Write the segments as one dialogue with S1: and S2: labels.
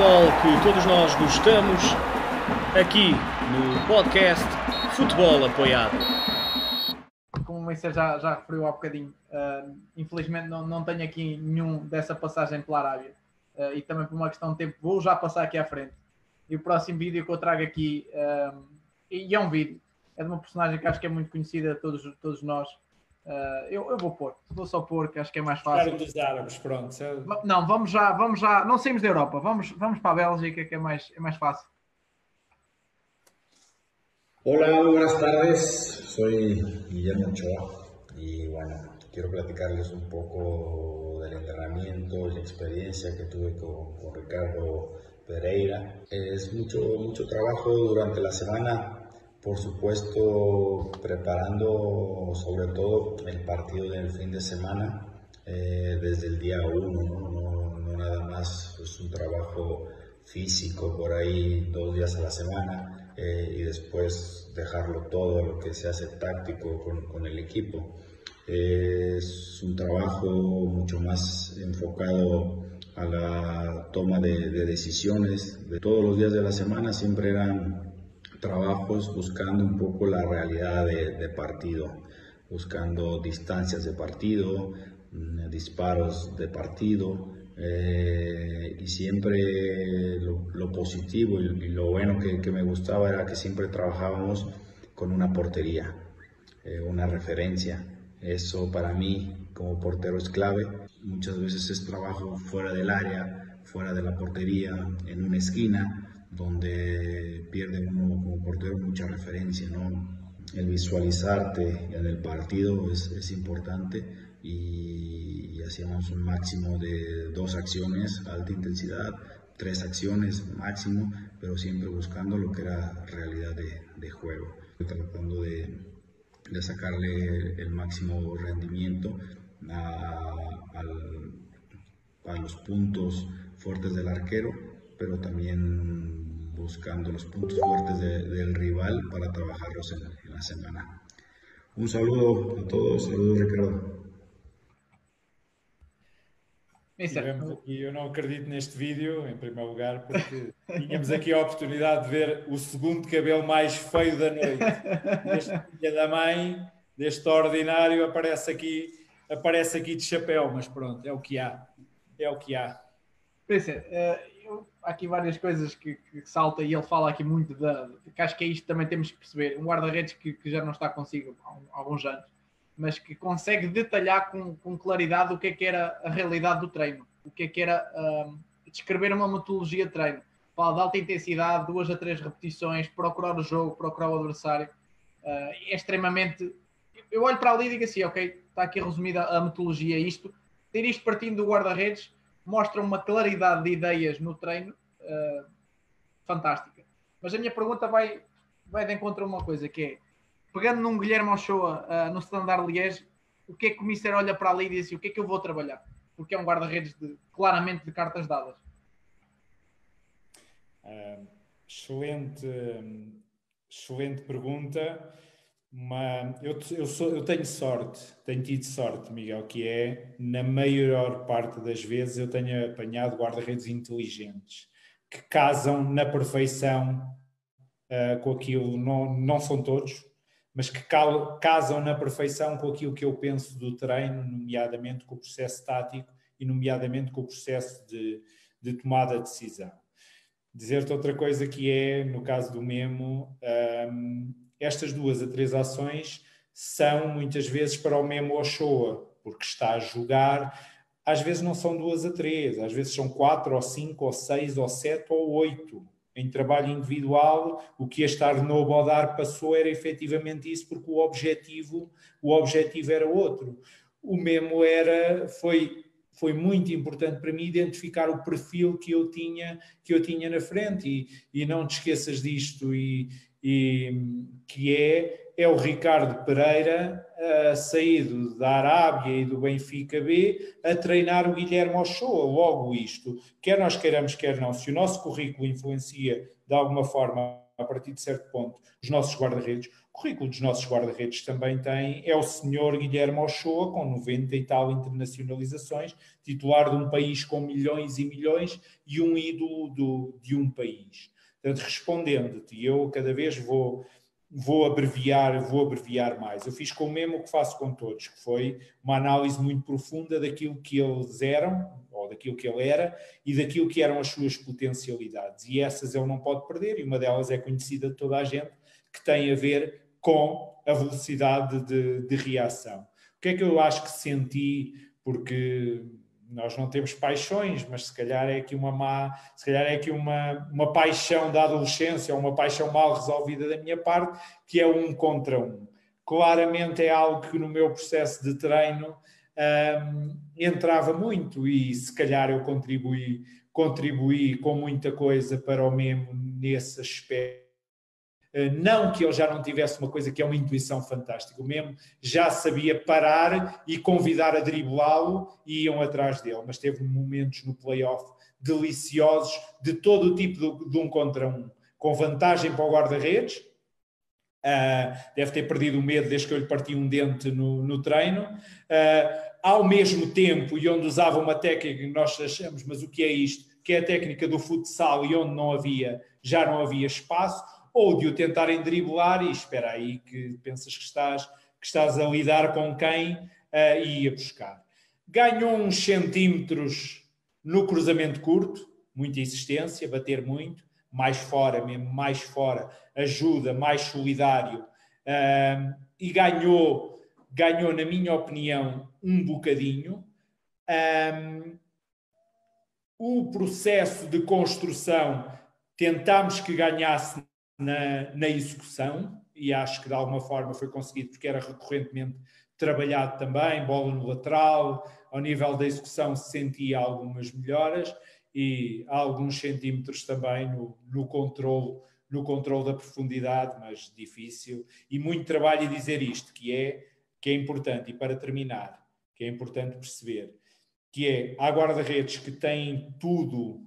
S1: futebol que todos nós gostamos, aqui no podcast Futebol Apoiado.
S2: Como o Moisés já, já referiu há bocadinho, uh, infelizmente não, não tenho aqui nenhum dessa passagem pela Arábia uh, e também por uma questão de tempo vou já passar aqui à frente. E o próximo vídeo que eu trago aqui, uh, e é um vídeo, é de uma personagem que acho que é muito conhecida de todos, todos nós, Uh, eu, eu, vou pôr, vou só pôr, que acho que é mais fácil.
S3: dos árabes, pronto.
S2: Não, vamos já, vamos já, não saímos da Europa, vamos, vamos para a Bélgica, que é mais, é mais fácil.
S4: Hola, buenas tardes, soy Guillermo Ochoa y bueno, quiero platicarles un poco del entrenamiento y la experiencia que tuve con, con Ricardo Pereira. Es mucho, mucho trabajo durante la semana por supuesto, preparando sobre todo el partido del fin de semana eh, desde el día uno, ¿no? No, nada más es un trabajo físico por ahí dos días a la semana eh, y después dejarlo todo lo que se hace táctico con, con el equipo. es un trabajo mucho más enfocado a la toma de, de decisiones. De todos los días de la semana siempre eran trabajos buscando un poco la realidad de, partido, buscando distancias de partido, mm, disparos de partido eh, y siempre lo, positivo y, lo bueno que, me gustaba era que siempre trabajábamos con una portería, eh, una referencia. Eso para mí como portero es clave. Muchas veces es trabajo fuera del área, fuera de la portería, en una esquina donde pierde uno como portero mucha referencia, ¿no? El visualizarte en el partido es, es importante y, y, hacíamos un máximo de dos acciones, alta intensidad, tres acciones máximo, pero siempre buscando lo que era realidad de, de juego, tratando de, de, sacarle el máximo rendimiento a, a los puntos fuertes del arquero, pero también buscando los puntos fuertes del rival para trabajarlos en, la semana. Un saludo a todos, saludos Ricardo.
S3: E eu não acredito neste vídeo, em primeiro lugar, porque tínhamos aqui a oportunidade de ver o segundo cabelo mais feio da noite. Este dia da mãe, deste ordinário, aparece aqui, aparece aqui de chapéu, mas pronto, é o que há. É o que há.
S2: Pensa, há aqui várias coisas que, que, salta e ele fala aqui muito da. que acho que é isto também temos que perceber. Um guarda-redes que, que, já não está consigo há, há, alguns anos, mas que consegue detalhar com, com, claridade o que é que era a realidade do treino, o que é que era um, descrever uma metodologia de treino. Fala de alta intensidade, duas a três repetições, procurar o jogo, procurar o adversário. Uh, é extremamente. Eu olho para ali e digo assim, ok, está aqui resumida a metodologia, isto. Ter isto partindo do guarda-redes mostra uma claridade de ideias no treino uh, fantástica. Mas a minha pergunta vai, vai de encontro a uma coisa que é, pegando num Guilherme Ochoa uh, no Standard Liège, o que é que o Mister olha para ali e diz assim, o que é que eu vou trabalhar? Porque é um guarda-redes de, claramente de cartas dadas.
S3: Uh, excelente, excelente pergunta. Uma, eu, eu, sou, eu tenho sorte, tenho tido sorte, Miguel, que é, na maior parte das vezes, eu tenho apanhado guarda-redes inteligentes, que casam na perfeição uh, com aquilo, não, não são todos, mas que cal, casam na perfeição com aquilo que eu penso do treino, nomeadamente com o processo tático e, nomeadamente, com o processo de, de tomada de decisão. Dizer-te outra coisa que é, no caso do Memo, um, estas duas a três ações são muitas vezes para o Memo Ochoa, porque está a jogar. Às vezes não são duas a três, às vezes são quatro, ou cinco, ou seis, ou sete, ou oito. Em trabalho individual, o que este Arnaud Bodar passou era efetivamente isso, porque o objetivo, o objetivo era outro. O Memo era, foi foi muito importante para mim identificar o perfil que eu tinha que eu tinha na frente e, e não te esqueças disto e, e, que é, é o Ricardo Pereira, uh, saído da Arábia e do Benfica B, a treinar o Guilherme Ochoa. Logo isto, quer nós queiramos, quer não, se o nosso currículo influencia de alguma forma, a partir de certo ponto, os nossos guarda-redes, O currículo dos nossos guarda-redes também tem, é o senhor Guilherme Ochoa, com 90 e tal internacionalizações, titular de um país com milhões e milhões e um ídolo do, de um país. Portanto, respondendo-te, eu cada vez vou, vou abreviar, vou abreviar mais. Eu fiz com o mesmo que faço com todos, que foi uma análise muito profunda daquilo que eles eram, ou daquilo que ele era, e daquilo que eram as suas potencialidades. E essas ele não pode perder, e uma delas é conhecida de toda a gente, que tem a ver com a velocidade de, de reação. O que é que eu acho que senti, porque nós não temos paixões, mas se calhar é aqui uma má, se calhar é aqui uma, uma paixão da adolescência uma paixão mal resolvida da minha parte, que é um contra um. Claramente é algo que no meu processo de treino um, entrava muito e se calhar eu contribuí, contribuí com muita coisa para o mesmo nesse aspecto não que ele já não tivesse uma coisa que é uma intuição fantástica, o mesmo já sabia parar e convidar a driblá-lo e iam atrás dele, mas teve momentos no playoff deliciosos de todo o tipo de, de um contra um, com vantagem para o guarda-redes, uh, deve ter perdido o medo desde que eu lhe parti um dente no, no treino, uh, ao mesmo tempo, e onde usava uma técnica que nós achamos, mas o que é isto? Que é a técnica do futsal e onde não havia, já não havia espaço, ou de o tentarem driblar e espera aí que pensas que estás, que estás a lidar com quem uh, e a buscar. Ganhou uns centímetros no cruzamento curto, muita insistência, bater muito, mais fora mesmo, mais fora, ajuda, mais solidário, uh, e ganhou, ganhou, na minha opinião, um bocadinho. Um, o processo de construção tentámos que ganhasse na, na execução e acho que de alguma forma foi conseguido porque era recorrentemente trabalhado também, bola no lateral, ao nível da execução se sentia algumas melhoras e alguns centímetros também no, no controle no controle da profundidade, mas difícil. E muito trabalho e dizer isto que é que é importante e para terminar que é importante perceber que é há guarda-redes que têm tudo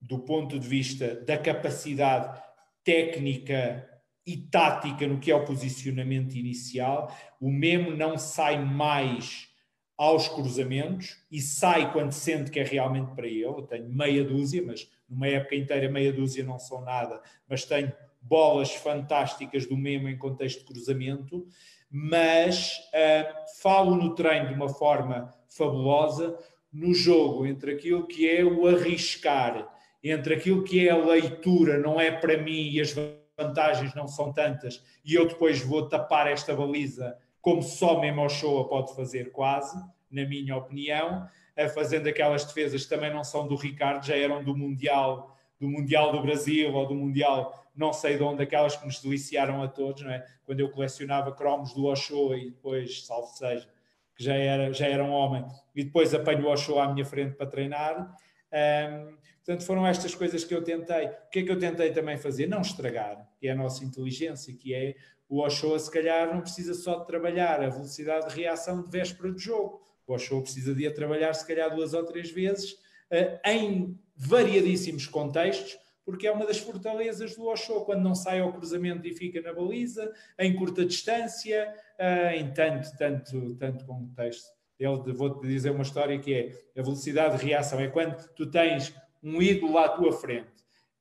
S3: do ponto de vista da capacidade técnica e tática no que é o posicionamento inicial. O Memo não sai mais aos cruzamentos e sai quando sente que é realmente para ele. Eu tenho meia dúzia, mas numa época inteira meia dúzia não são nada, mas tenho bolas fantásticas do Memo em contexto de cruzamento, mas uh, falo no treino de uma forma fabulosa, no jogo entre aquilo que é o arriscar entre aquilo que é a leitura, não é para mim e as vantagens não são tantas, e eu depois vou tapar esta baliza como só Memo Show pode fazer quase, na minha opinião, fazendo aquelas defesas que também não são do Ricardo, já eram do Mundial, do Mundial do Brasil ou do Mundial não sei de onde, aquelas que nos deliciaram a todos, não é? Quando eu colecionava cromos do Ochoa e depois, salvo seja, que já era, já era um homem, e depois apanho o Ochoa à minha frente para treinar. Um, Portanto, foram estas coisas que eu tentei. O que é que eu tentei também fazer? Não estragar, que é a nossa inteligência, que é o Ochoa, se calhar, não precisa só de trabalhar a velocidade de reação de véspera de jogo. O Ochoa precisa de a trabalhar, se calhar, duas ou três vezes, uh, em variadíssimos contextos, porque é uma das fortalezas do Ochoa, quando não sai ao cruzamento e fica na baliza, em curta distância, uh, em tanto, tanto, tanto contexto. Ele, vou-te dizer uma história que é a velocidade de reação, é quando tu tens um ídolo à tua frente.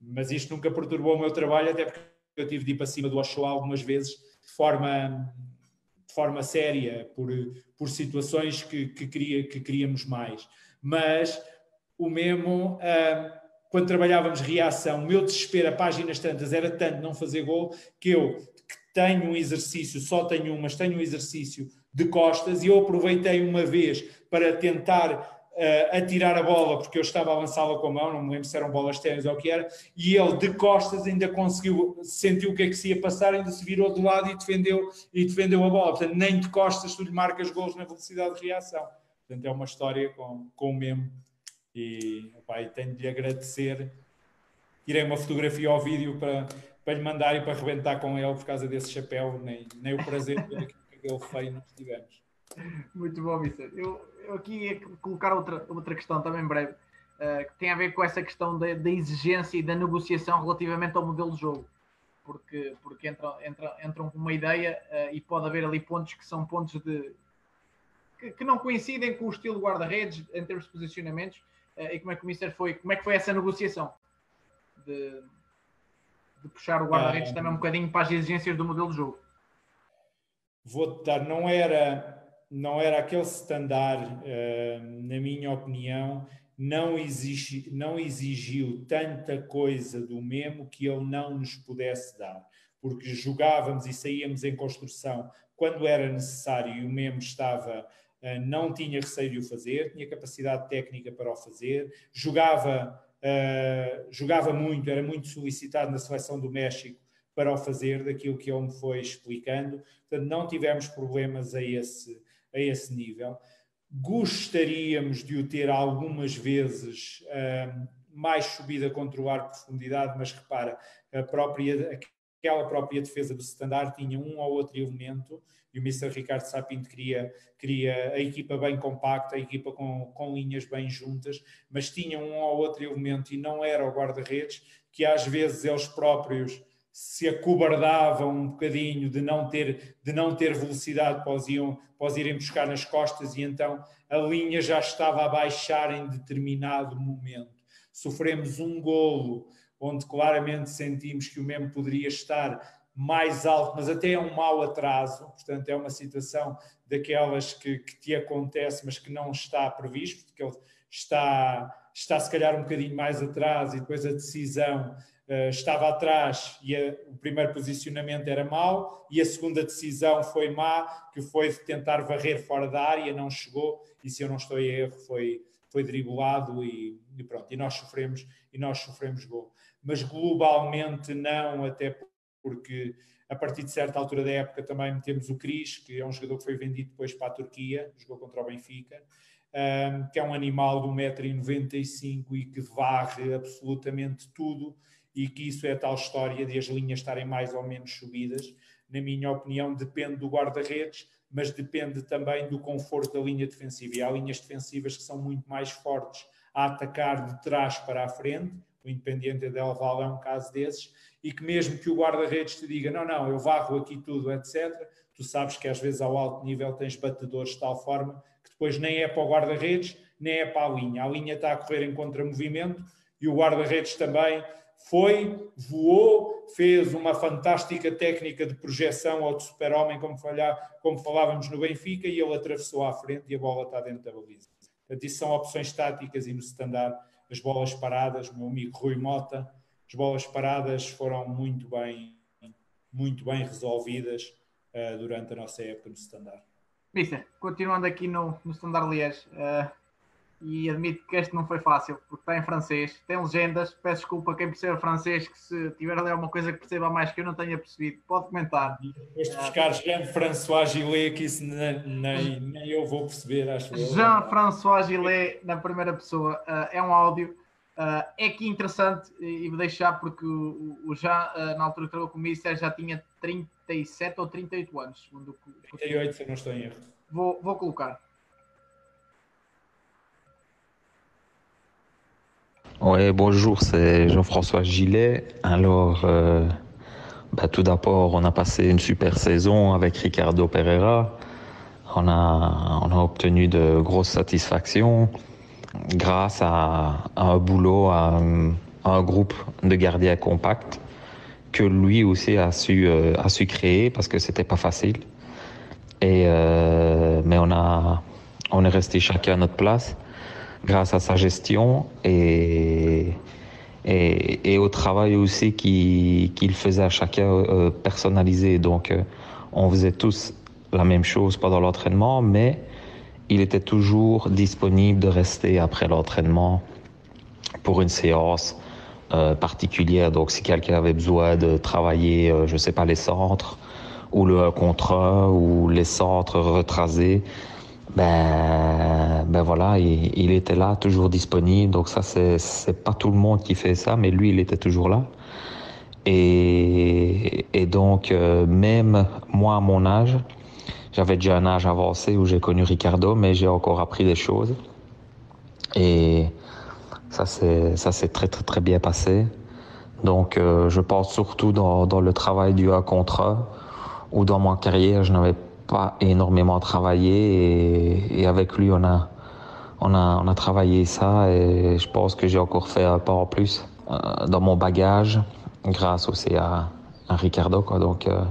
S3: Mas isto nunca perturbou o meu trabalho, até porque eu tive de ir para cima do Ochoa algumas vezes de forma, de forma séria, por, por situações que, que, queria, que queríamos mais. Mas o mesmo, uh, quando trabalhávamos reação, o meu desespero a páginas tantas era tanto não fazer gol que eu que tenho um exercício, só tenho um, mas tenho um exercício de costas e eu aproveitei uma vez para tentar uh, a tirar a bola, porque eu estava a lançá-la com a mão, não me lembro se eram bolas ténis ou o que era, e ele de costas ainda conseguiu, sentiu o que é que se ia passar, ainda se virou do lado e defendeu, e defendeu a bola. Portanto, nem de costas tu lhe marcas gols na velocidade de reação. Portanto, é uma história com, com o mesmo. E, opa, e tenho de lhe agradecer. Tirei uma fotografia ao vídeo para, para lhe mandar e para arrebentar com ele por causa desse chapéu, nem, nem o prazer de aquele feio nos tivemos.
S2: Muito bom, Vicente. Eu, eu aqui ia colocar outra, outra questão também breve, uh, que tem a ver com essa questão da, da, exigência e da negociação relativamente ao modelo de jogo. porque, porque entram, entram, entram com uma ideia uh, e pode haver ali pontos que são pontos de que, que não coincidem com o estilo de guarda-redes em termos de posicionamentos uh, e como é que o Mister foi, como é que foi essa negociação de, de puxar o guarda-redes também um bocadinho para as exigências do modelo de jogo.
S3: Vou-te dar, não era não era aquele standard, uh, na minha opinião, não, exigi, não exigiu tanta coisa do Memo que ele não nos pudesse dar, porque jogávamos e saíamos em construção quando era necessário e o Memo estava, uh, não tinha receio de o fazer, tinha capacidade técnica para o fazer, jogava, uh, jogava muito, era muito solicitado na seleção do México para o fazer, daquilo que ele me foi explicando, portanto não tivemos problemas a esse a esse nível. Gostaríamos de o ter algumas vezes uh, mais subida contra o ar de profundidade, mas repara, a própria, aquela própria defesa do standard tinha um ou outro elemento e o Mr. Ricardo Sapinto queria, queria a equipa bem compacta, a equipa com, com linhas bem juntas, mas tinha um ou outro elemento e não era o guarda-redes, que às vezes eles próprios se acobardavam um bocadinho de não ter, de não ter velocidade para iam, irem buscar nas costas e então a linha já estava a baixar em determinado momento. Sofremos um golo onde claramente sentimos que o mesmo poderia estar mais alto, mas até é um mau atraso, portanto é uma situação daquelas que, que te acontece, mas que não está previsto, porque ele está, está se calhar um bocadinho mais atrás e depois a decisão estava atrás e a, o primeiro posicionamento era mau e a segunda decisão foi má, que foi de tentar varrer fora da área, não chegou e se eu não estou em erro foi, foi driblado e, e, pronto, e nós sofremos e nós sofremos gol. Mas globalmente não, até porque a partir de certa altura da época também temos o Cris, que é um jogador que foi vendido depois para a Turquia, jogou contra o Benfica, um, que é um animal de 1,95m e que varre absolutamente tudo e que isso é a tal história de as linhas estarem mais ou menos subidas. Na minha opinião, depende do guarda-redes, mas depende também do conforto da linha defensiva. E há linhas defensivas que são muito mais fortes a atacar de trás para a frente, o Independiente Del Valle é um caso desses, e que mesmo que o guarda-redes te diga não, não, eu varro aqui tudo, etc., tu sabes que às vezes ao alto nível tens batedores de tal forma que depois nem é para o guarda-redes, nem é para a linha. A linha está a correr em contramovimento e o guarda-redes também foi, voou, fez uma fantástica técnica de projeção ao de super-homem, como, como falávamos no Benfica, e ele atravessou à frente e a bola está dentro da baliza. Portanto, isso são opções táticas e no standard as bolas paradas, meu amigo Rui Mota, as bolas paradas foram muito bem, muito bem resolvidas uh, durante a nossa época no standard.
S2: Mister, continuando aqui no, no standard Liège, uh, e admito que este não foi fácil, porque está em francês, tem legendas. Peço desculpa a quem percebe francês, que se tiver ali alguma coisa que perceba mais que eu não tenha percebido, pode comentar.
S3: Depois de buscar Jean-François Gillet, que isso nem, nem, nem, eu vou perceber, acho
S2: Jean-François Gillet, na primeira pessoa, uh, é um áudio. Uh, é aqui interessante e vou deixar porque o, Jean, uh, na altura que trabalhou comigo, já tinha 37 ou 38 anos. Segundo
S3: 38, se eu não estou em erro.
S2: Vou, vou colocar.
S5: Ouais, bonjour, c'est Jean-François Gillet. Alors, euh, bah, tout d'abord, on a passé une super saison avec Ricardo Pereira. On a, on a obtenu de grosses satisfactions grâce à, un boulot, à, un groupe de gardiens compacts que lui aussi a su, euh, a su créer parce que c'était pas facile. Et, euh, mais on, a, on est resté chacun à notre place grâce à sa gestion et, et, au travail aussi qu'il faisait à chacun euh, personnalisé. Donc, euh, on faisait tous la même chose pendant l'entraînement, mais il était toujours disponible de rester après l'entraînement pour une séance euh, particulière. Donc, si quelqu'un avait besoin de travailler, je ne sais pas, les centres ou le contre ou les centres retrasés, ben, ben voilà, il, il, était là, toujours disponible. Donc ça, c'est pas tout le monde qui fait ça, mais lui, il était toujours là. Et, et donc, euh, même moi, à mon âge, j'avais déjà un âge avancé où j'ai connu Ricardo, mais j'ai encore appris des choses. Et ça, c'est très, très, très bien passé. Donc euh, je pense surtout dans, dans, le travail du A contre A, où dans ma carrière je n'avais pas énormément travaillé et, et, avec lui on a, on, a, on a travaillé ça et je pense que j'ai encore fait un pas en plus euh, dans mon bagage grâce aussi à, à Ricardo. Quoi. Donc euh,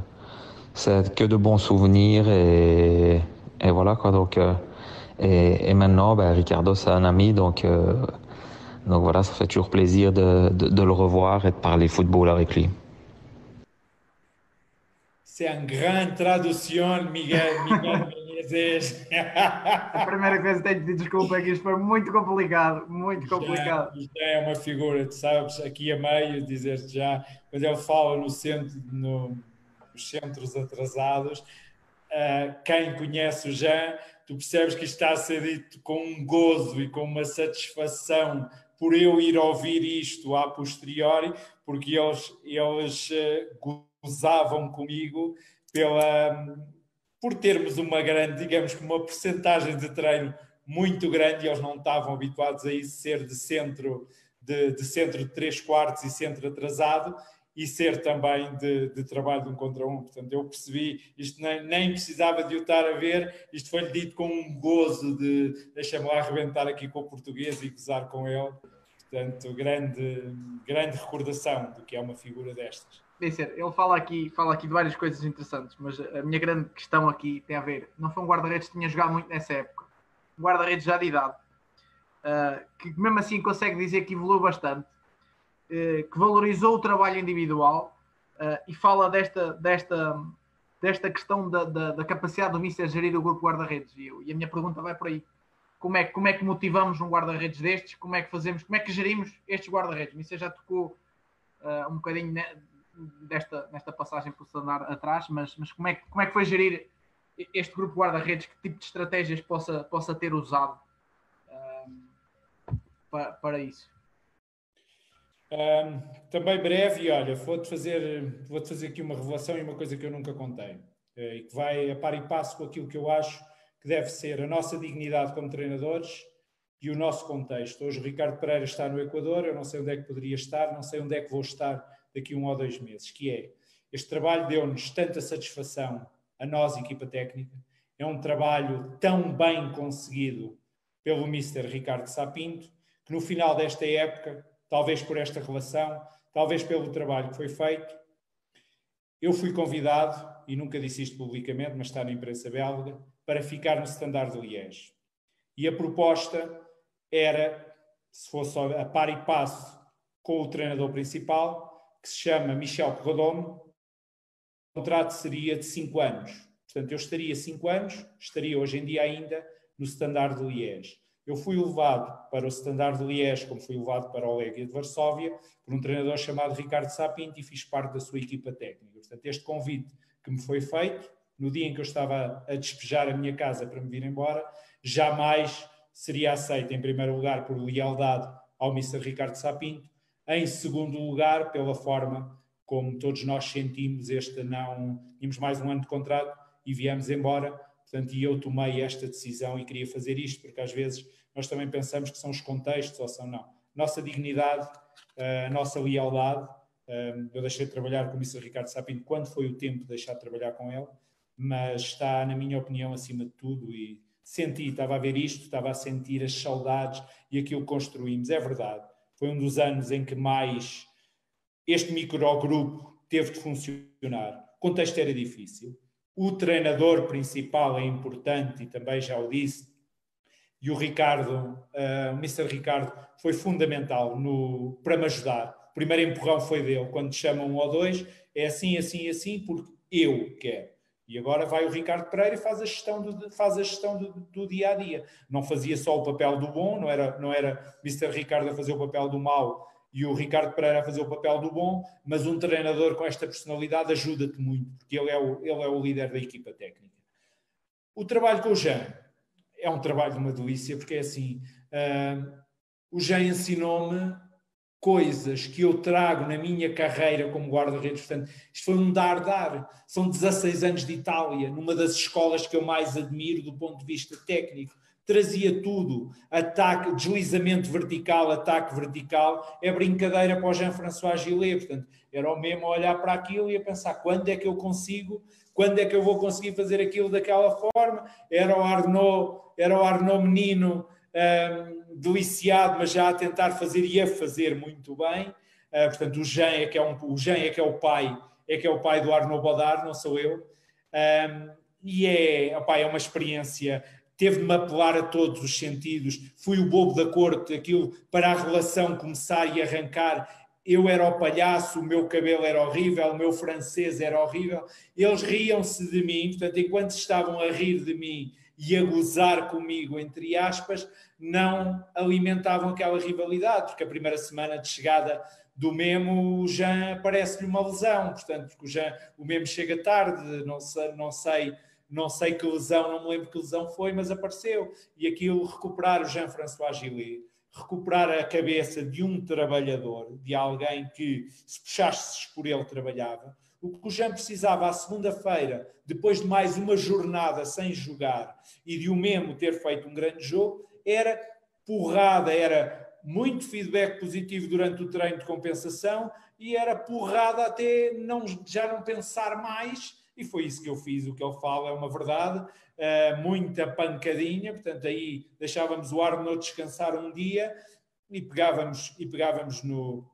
S5: c'est que de bons souvenirs et, et voilà quoi. Donc, euh, et, et, maintenant, ben, Ricardo c'est un ami donc. Donc voilà, ça fait toujours plaisir de, de, de, le revoir et de parler football avec lui.
S3: C'est une grande tradução, Miguel, Miguel
S2: A primeira coisa tenho de pedir desculpa é que isto foi muito complicado, muito complicado.
S3: Isto é uma figura, tu sabes, aqui a meio, dizer já, quando ele fala no centro, no, nos centros atrasados, uh, quem conhece o Jean, tu percebes que isto está a ser dito com um gozo e com uma satisfação por eu ir ouvir isto a posteriori, porque eles, eles uh, gozavam comigo pela, por termos uma grande, digamos que uma porcentagem de treino muito grande, e eles não estavam habituados a isso, ser de centro de, de centro de 3 quartos e centro atrasado, e ser também de, de, trabalho de um contra um. Portanto, eu percebi, isto nem, nem precisava de o estar a ver, isto foi-lhe dito com um gozo de deixa-me lá arrebentar aqui com o português e gozar com ele. Portanto, grande, grande recordação do que é uma figura destas.
S2: Dizer, ele fala aqui, fala aqui de várias coisas interessantes, mas a minha grande questão aqui tem a ver, não foi um guarda-redes que tinha jogado muito nessa época, um guarda-redes já de idade, uh, que mesmo assim consegue dizer que evoluiu bastante, uh, que valorizou o trabalho individual uh, e fala desta, desta, desta questão da, da, da capacidade do Mister gerir o grupo guarda-redes. E, e, a minha pergunta vai por aí. Como é, como é que motivamos um guarda-redes destes? Como é que fazemos? Como é que gerimos estes guarda-redes? O Mister já tocou um bocadinho desta, nesta passagem por andar atrás, mas, mas como, é, como é que foi gerir este grupo guarda-redes? Que tipo de estratégias possa, possa ter usado um, para, para isso?
S3: Um, também breve, e olha, vou-te fazer, vou -te fazer aqui uma revelação e uma coisa que eu nunca contei, eh, e que vai a par e passo com aquilo que eu acho que deve ser a nossa dignidade como treinadores e o nosso contexto. Hoje o Ricardo Pereira está no Equador, eu não sei onde é que poderia estar, não sei onde é que vou estar daqui a um ou dois meses, que é este trabalho deu-nos tanta satisfação a nós, equipa técnica, é um trabalho tão bem conseguido pelo Mr. Ricardo Sapinto, que no final desta época, talvez por esta relação, talvez pelo trabalho que foi feito, eu fui convidado, e nunca disse isto publicamente, mas está na imprensa belga, para ficar no Standard de Liège. E a proposta era, se fosse a par e passo com o treinador principal, que se chama Michel Perrodome, o contrato seria de 5 anos. Portanto, eu estaria 5 anos, estaria hoje em dia ainda no Standard de Liège. Eu fui levado para o Standard de Liège, como fui levado para o Legia de Varsóvia, por um treinador chamado Ricardo Sapinto e fiz parte da sua equipa técnica. Portanto, este convite que me foi feito, no dia em que eu estava a despejar a minha casa para me vir embora, jamais seria aceito, em primeiro lugar, por lealdade ao Mr. Ricardo Sapinto, em segundo lugar, pela forma como todos nós sentimos este não. Tínhamos mais um ano de contrato e viemos embora. Portanto, e eu tomei esta decisão e queria fazer isto, porque às vezes nós também pensamos que são os contextos ou são não. Nossa dignidade, eh, a nossa lealdade. Eh, eu deixei de trabalhar com o Mr. Ricardo Sapinto quando foi o tempo de deixar de trabalhar com ele, mas está, na minha opinião, acima de tudo e senti, estava a ver isto, estava a sentir as saudades e aquilo que construímos. É verdade foi um dos anos em que mais este microgrupo teve de funcionar. O contexto era difícil. O treinador principal é importante e também já o disse. E o Ricardo, uh, o Mr. Ricardo, foi fundamental no, para me ajudar. O primeiro empurrão foi dele. Quando chamam um ou dois, é assim, assim, assim, porque eu quero. E agora vai o Ricardo Pereira e faz a gestão do, faz a gestão do, do, dia a dia. Não fazia só o papel do bom, não era, não era Mr. Ricardo a fazer o papel do mau e o Ricardo Pereira a fazer o papel do bom, mas um treinador com esta personalidade ajuda-te muito, porque ele é, o, ele é o líder da equipa técnica. O trabalho com o Jean é um trabalho de uma delícia, porque é assim: uh, o Jean ensinou-me coisas que eu trago na minha carreira como guarda-redes. Portanto, isto foi um dar-dar. São 16 anos de Itália, numa das escolas que eu mais admiro do ponto de vista técnico. trazia tudo, ataque, deslizamento vertical, ataque vertical, é brincadeira para o Jean-François Gillet, portanto, era o mesmo olhar para aquilo e a pensar quando é que eu consigo, quando é que eu vou conseguir fazer aquilo daquela forma, era o Arnaud, era o Arnaud menino um, deliciado, mas já a tentar fazer e a fazer muito bem, uh, portanto, o Jean é que é, um, o Jean é que é o pai, é que é o pai do Arnaud Bodard, não sou eu, um, e é, opa, é uma experiência teve de me apelar a todos os sentidos, fui o bobo da corte, aquilo para a relação começar e arrancar. Eu era o palhaço, o meu cabelo era horrível, o meu francês era horrível. Eles riam-se de mim, portanto, enquanto estavam a rir de mim e a gozar comigo, entre aspas, não alimentavam aquela rivalidade, porque a primeira semana de chegada do Memo, o Jean parece-lhe uma lesão, portanto, porque o, Jean, o Memo chega tarde, não sei, não sei não sei que lesão, não me lembro que lesão foi, mas apareceu. E aquilo, recuperar o Jean-François Gillet, recuperar a cabeça de um trabalhador, de alguém que, se puxasse por ele, trabalhava. O que o Jean precisava à segunda-feira, depois de mais uma jornada sem jogar e de o mesmo ter feito um grande jogo, era porrada, era muito feedback positivo durante o treino de compensação e era porrada até não, já não pensar mais e foi isso que eu fiz. O que ele fala é uma verdade, uh, muita pancadinha, portanto, aí deixávamos o Arnold descansar um dia e pegávamos, e pegávamos no,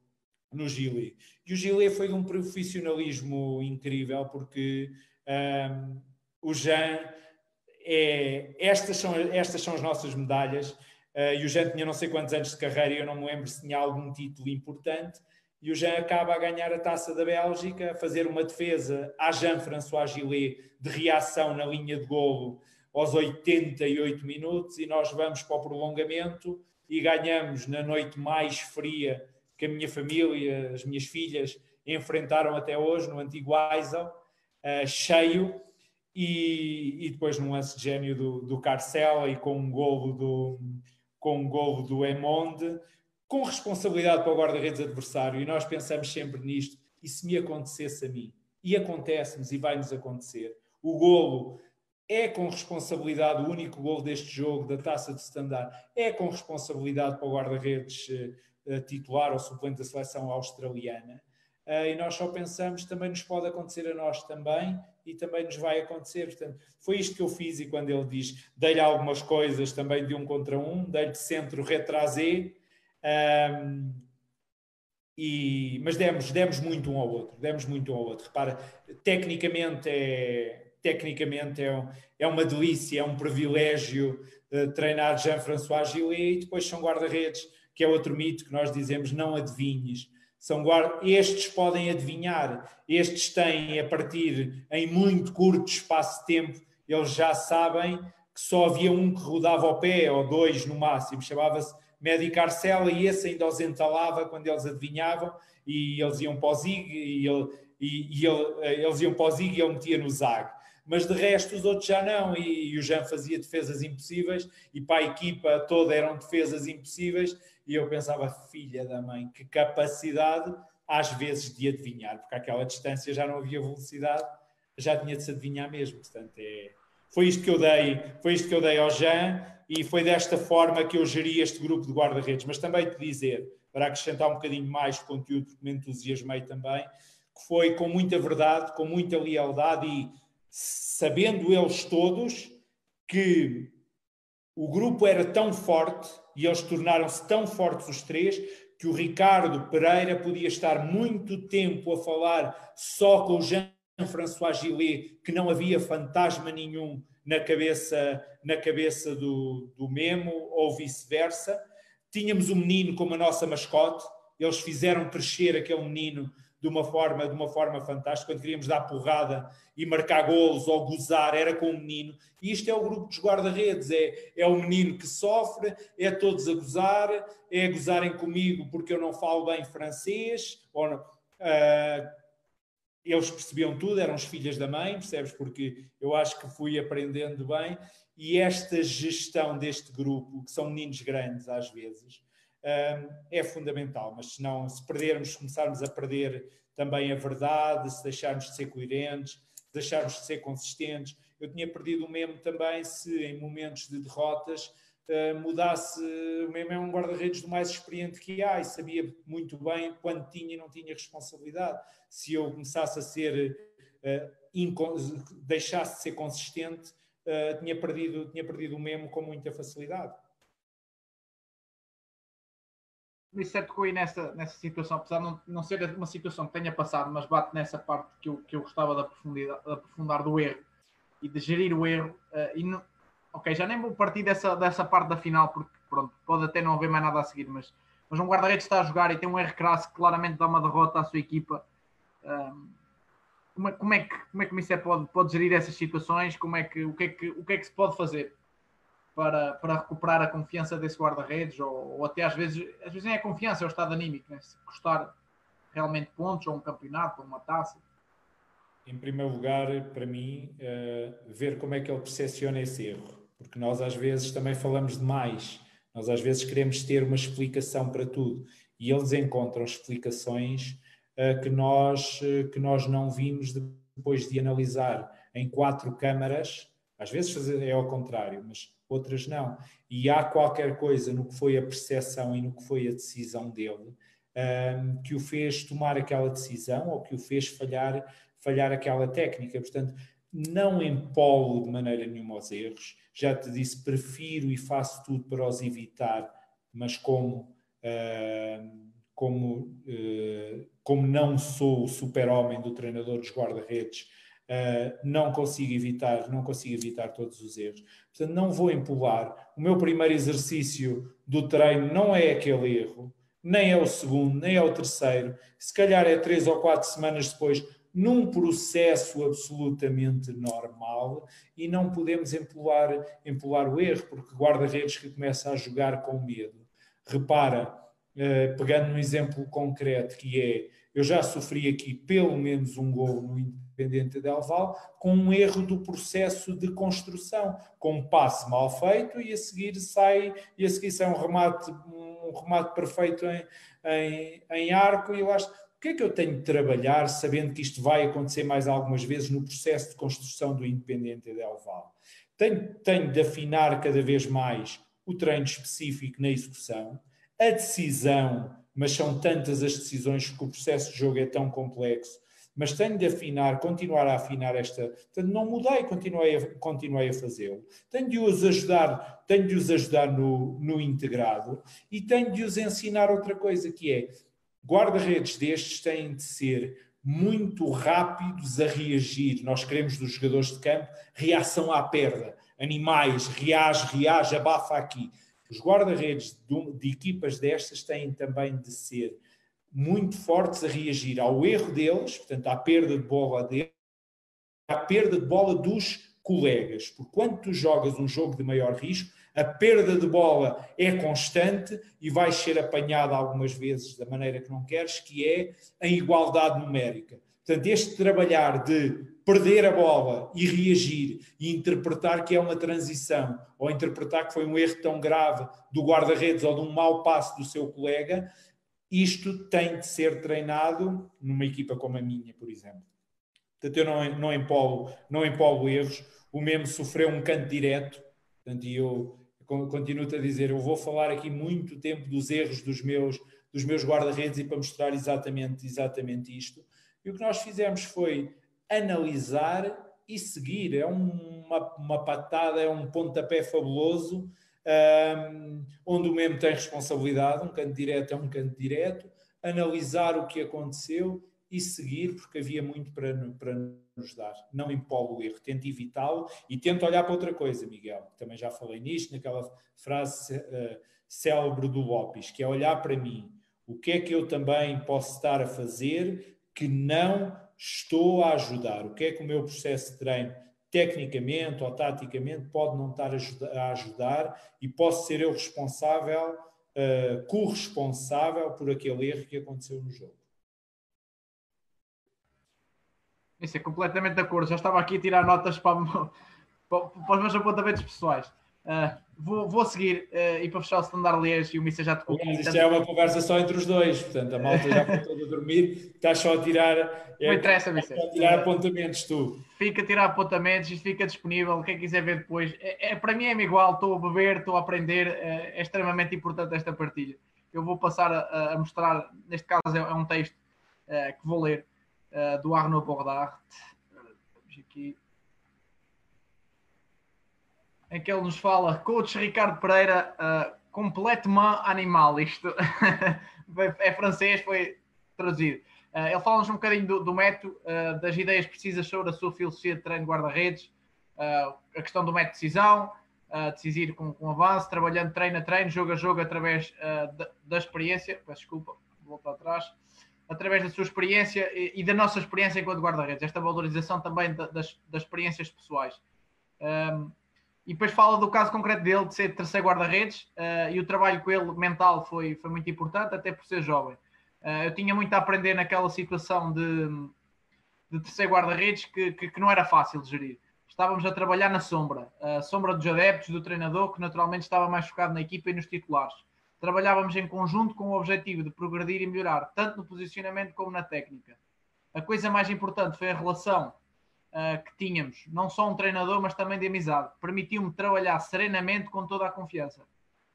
S3: no Gili. E o Gili foi de um profissionalismo incrível, porque um, o Jean é. Estas são, estas são as nossas medalhas. Uh, e o Jean tinha não sei quantos anos de carreira eu não me lembro se tinha algum título importante e o Jean acaba a ganhar a taça da Bélgica, a fazer uma defesa a Jean-François Gillet de reação na linha de golo aos 88 minutos e nós vamos para o prolongamento e ganhamos na noite mais fria que a minha família, as minhas filhas enfrentaram até hoje no antigo Aisel, uh, cheio e, e, depois num lance de gênio do, do Carcela e com um golo do, com um golo do Emonde com responsabilidade para o guarda-redes adversário, e nós pensamos sempre nisto, e se me acontecesse a mim, e acontece-nos e vai-nos acontecer, o golo é com responsabilidade, o único golo deste jogo, da taça de standard, é com responsabilidade para o guarda-redes uh, titular ou suplente da seleção australiana. Uh, e nós só pensamos, também nos pode acontecer a nós também, e também nos vai acontecer. Portanto, foi isto que eu fiz, e quando ele diz, dei-lhe algumas coisas também de um contra um, dei-lhe centro retrasé, um, e, mas demos, demos muito um ao outro, demos muito um ao outro. Repara, tecnicamente é, tecnicamente é, é uma delícia, é um privilégio uh, treinar Jean-François Gillet e depois são guarda-redes, que é outro mito que nós dizemos, não adivinhes. São guarda estes podem adivinhar, estes têm a partir em muito curto espaço de tempo, eles já sabem que só havia um que rodava ao pé, ou dois no máximo, chamava-se Médico Arcela e esse ainda os entalava quando eles adivinhavam e eles iam para o Zig e, ele, e, e ele, eles iam para o Zig e ele metia no Zag. Mas de resto os outros já não e, e o Jean fazia defesas impossíveis e para a equipa toda eram defesas impossíveis e eu pensava, filha da mãe, que capacidade às vezes de adivinhar, porque àquela distância já não havia velocidade, já tinha de se adivinhar mesmo, portanto é... Foi isto que eu dei, foi isto que eu dei ao Jean e foi desta forma que eu geri este grupo de guarda-redes. Mas também te dizer, para acrescentar um bocadinho mais de conteúdo, porque me entusiasmei também, que foi com muita verdade, com muita lealdade e sabendo eles todos que o grupo era tão forte e eles tornaram-se tão fortes os três que o Ricardo Pereira podia estar muito tempo a falar só com o Jean-François Gillet, que não havia fantasma nenhum na cabeça, na cabeça do, do Memo ou vice-versa. Tínhamos um menino como a nossa mascote, eles fizeram crescer aquele menino de uma forma, de uma forma fantástica. Quando queríamos dar porrada e marcar golos ou gozar, era com o menino. E isto é o grupo dos guarda-redes: é, é o menino que sofre, é todos a gozar, é a gozarem comigo porque eu não falo bem francês, ou não, uh, eles percebiam tudo, eram os filhos da mãe, percebes? Porque eu acho que fui aprendendo bem. E esta gestão deste grupo, que são meninos grandes às vezes, é fundamental. Mas se não, se perdermos, começarmos a perder também a verdade, se deixarmos de ser coerentes, se deixarmos de ser consistentes. Eu tinha perdido o mesmo também se em momentos de derrotas uh, mudasse. O mesmo é um guarda-redes do mais experiente que há e sabia muito bem quando tinha e não tinha responsabilidade. Se eu começasse a ser. Uh, deixasse de ser consistente, uh, tinha, perdido, tinha perdido o mesmo com muita facilidade.
S2: É tocou aí nessa, nessa situação, apesar de não, não ser uma situação que tenha passado, mas bate nessa parte que eu, que eu gostava de, aprofundar, de aprofundar do erro e de gerir o erro. Uh, e não, ok, já nem vou partir dessa, dessa parte da final, porque pronto, pode até não haver mais nada a seguir, mas, mas um guarda-redes está a jogar e tem um erro crasso que claramente dá uma derrota à sua equipa. Um, como, é, como, é que, como é que o Mister pode, pode gerir essas situações? Como é que, o, que é que, o que é que se pode fazer para, para recuperar a confiança desse guarda-redes? Ou, ou, até às vezes, às vezes nem é confiança, é o estado anímico, né? se custar realmente pontos ou um campeonato ou uma taça.
S3: Em primeiro lugar, para mim, uh, ver como é que ele percepciona esse erro porque nós às vezes também falamos demais, nós às vezes queremos ter uma explicação para tudo e eles encontram explicações uh, que, nós, uh, que nós não vimos depois de analisar em quatro câmaras, às vezes é ao contrário, mas outras não. E há qualquer coisa no que foi a percepção e no que foi a decisão dele um, que o fez tomar aquela decisão ou que o fez falhar, falhar aquela técnica. Portanto, não empolo de maneira nenhuma os erros. Já te disse, prefiro e faço tudo para os evitar, mas como, como, uh, como não sou o super-homem do treinador dos guarda-redes, uh, não consigo evitar, não consigo evitar todos os erros. Portanto, não vou empolar. O meu primeiro exercício do treino não é aquele erro, nem é o segundo, nem é o terceiro. Se calhar é três ou quatro semanas depois, num processo absolutamente normal e não podemos empolar, empolar o erro, porque guarda-redes que começa a jogar com medo. Repara, uh, pegando um exemplo concreto que é, eu já sofri aqui pelo menos um gol no Independente de Alval com um erro do processo de construção, com um passe mal feito e a seguir sai, e a seguir sai um remate, um remate perfeito em, em, em arco e eu acho que é que eu tenho de trabalhar sabendo que isto vai acontecer mais algumas vezes no processo de construção do Independente de Val? Tenho, tenho de afinar cada vez mais o treino específico na execução, a decisão, mas são tantas as decisões que o processo de jogo é tão complexo, mas tenho de afinar, continuar a afinar esta. Portanto, não mudei, continuei a, continuei a fazê-lo. Tenho de os ajudar, tenho de os ajudar no, no integrado e tenho de os ensinar outra coisa que é Guarda-redes destes têm de ser muito rápidos a reagir. Nós queremos dos jogadores de campo reação à perda. Animais, reage, reage, abafa aqui. Os guarda-redes de, de, equipas destas têm também de ser muito fortes a reagir ao erro deles, portanto, à perda de bola deles, à perda de bola dos colegas. Porque quando tu jogas um jogo de maior risco, a perda de bola é constante e vai ser apanhada algumas vezes da maneira que não queres, que é a igualdade numérica. Portanto, este trabalhar de perder a bola e reagir e interpretar que é uma transição ou interpretar que foi um erro tão grave do guarda-redes ou de um mau passo do seu colega, isto tem de ser treinado numa equipa como a minha, por exemplo. Portanto, eu não, não, empolo, não empolo erros. O mesmo sofreu um canto direto, portanto, eu continuo-te a dizer, eu vou falar aqui muito tempo dos erros dos meus, dos meus guarda-redes e para mostrar exatamente, exatamente isto. E o que nós fizemos foi analisar e seguir. É uma, uma patada, é um pontapé fabuloso, um, onde o mesmo tem responsabilidade, um canto direto é um canto direto, analisar o que aconteceu e seguir, porque havia muito para, para nos dar. Não empolo o erro, tento evitá-lo e tento olhar para outra coisa, Miguel. Também já falei nisto, naquela frase uh, célebre do Lopes, que é olhar para mim. O que é que eu também posso estar a fazer que não estou a ajudar? O que é que o meu processo de treino, tecnicamente ou taticamente, pode não estar a ajudar e posso ser eu responsável, uh, corresponsável por aquele erro que aconteceu no jogo?
S2: Isso é completamente de acordo. Já estava aqui a tirar notas para, para, para os meus apontamentos pessoais. Uh, vou, vou seguir uh, e para fechar o standard Liège e o Missa já tocou.
S3: Aliás, isto é uma conversa só entre os dois, portanto a malta já foi toda a dormir, estás só a tirar.
S2: É, Não interessa, Missa.
S3: A tirar apontamentos tu.
S2: Fica a tirar apontamentos, isto fica disponível. Quem quiser ver depois, é, é para mim é-me igual. Estou a beber, estou a aprender. É, é extremamente importante esta partilha. Eu vou passar a, a mostrar, neste caso é, é um texto uh, que vou ler uh, do Arnaud Bordard. Vamos aqui em que ele nos fala, coach Ricardo Pereira, uh, completamente animal. Isto é francês, foi traduzido. Uh, ele fala-nos um bocadinho do, do método, uh, das ideias precisas sobre a sua filosofia de treino guarda-redes, uh, a questão do método de decisão, uh, decisivo com, com avanço, trabalhando treino a treino, jogo a jogo, através da, da, experiência. Peço desculpa, voltar atrás. Através da sua experiência e, e da nossa experiência enquanto guarda-redes, esta valorização também da, das, das experiências pessoais. Um, e depois fala do caso concreto dele de ser terceiro guarda-redes uh, e o trabalho com ele mental foi, foi muito importante, até por ser jovem. Uh, eu tinha muito a aprender naquela situação de, de terceiro guarda-redes que, que, que, não era fácil de gerir. Estávamos a trabalhar na sombra, a sombra dos adeptos, do treinador, que naturalmente estava mais focado na equipa e nos titulares. Trabalhávamos em conjunto com o objetivo de progredir e melhorar, tanto no posicionamento como na técnica. A coisa mais importante foi a relação uh, que tínhamos, não só um treinador, mas também de amizade. Permitiu-me trabalhar serenamente com toda a confiança.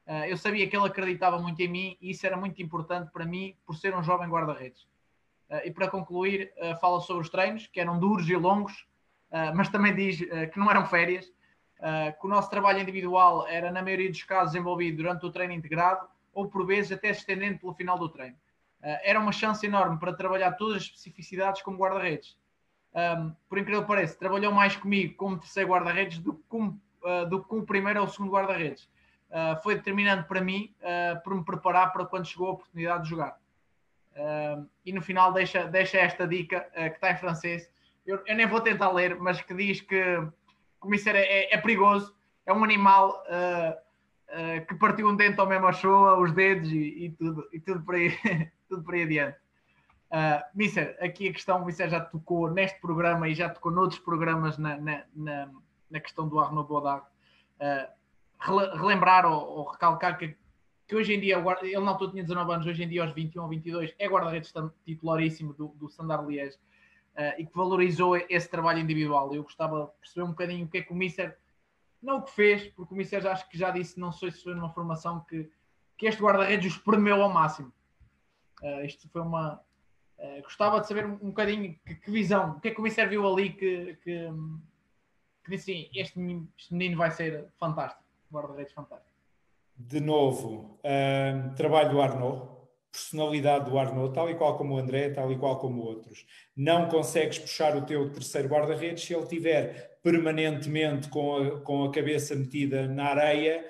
S2: Uh, eu sabia que ele acreditava muito em mim e isso era muito importante para mim por ser um jovem guarda-redes. Uh, e para concluir, fala sobre os treinos, que eram duros e longos, mas também diz que não eram férias, que o nosso trabalho individual era, na maioria dos casos, envolvido durante o treino integrado ou, por vezes, até se estendendo pelo final do treino. era uma chance enorme para trabalhar todas as especificidades como guarda-redes um, por incrível que pareça, trabalhou mais comigo como terceiro guarda-redes do, que como, uh, do que primeiro ou segundo guarda-redes. Uh, foi determinante para mim uh, por me preparar para quando chegou a oportunidade de jogar. e no final deixa, deixa esta dica que está em francês. Eu, eu, nem vou tentar ler, mas que diz que, isso era, é, é perigoso, é um animal que partiu um dente ao mesmo achou, os dedos e, e, tudo, e tudo, por aí, tudo por aí adiante. Uh, Mister, aqui a questão, o Mister já tocou neste programa e já tocou noutros programas na, na, na, na questão do Arnaud Baudard. Uh, relembrar ou, ou, recalcar que, que hoje em dia, ele altura tinha 19 anos, hoje em dia aos 21 ou 22, é guarda-redes titularíssimo do, do Standard uh, e que valorizou esse trabalho individual. Eu gostava de perceber um bocadinho o que é que o Mister, não o que fez, porque o Mister acho que já disse, não sei se foi numa formação que, que este guarda-redes o espremeu ao máximo. Uh, isto foi uma, Uh, gostava de saber um, um bocadinho que, que, visão, o que é que o Mister viu ali que, que, que disse assim, este menino, este menino vai ser fantástico, guarda-redes fantástico.
S3: De novo, uh, trabalho do Arnaud, personalidade do Arnaud, tal e qual como o André, tal e qual como outros. Não consegues puxar o teu terceiro guarda-redes se ele tiver permanentemente com a, com a cabeça metida na areia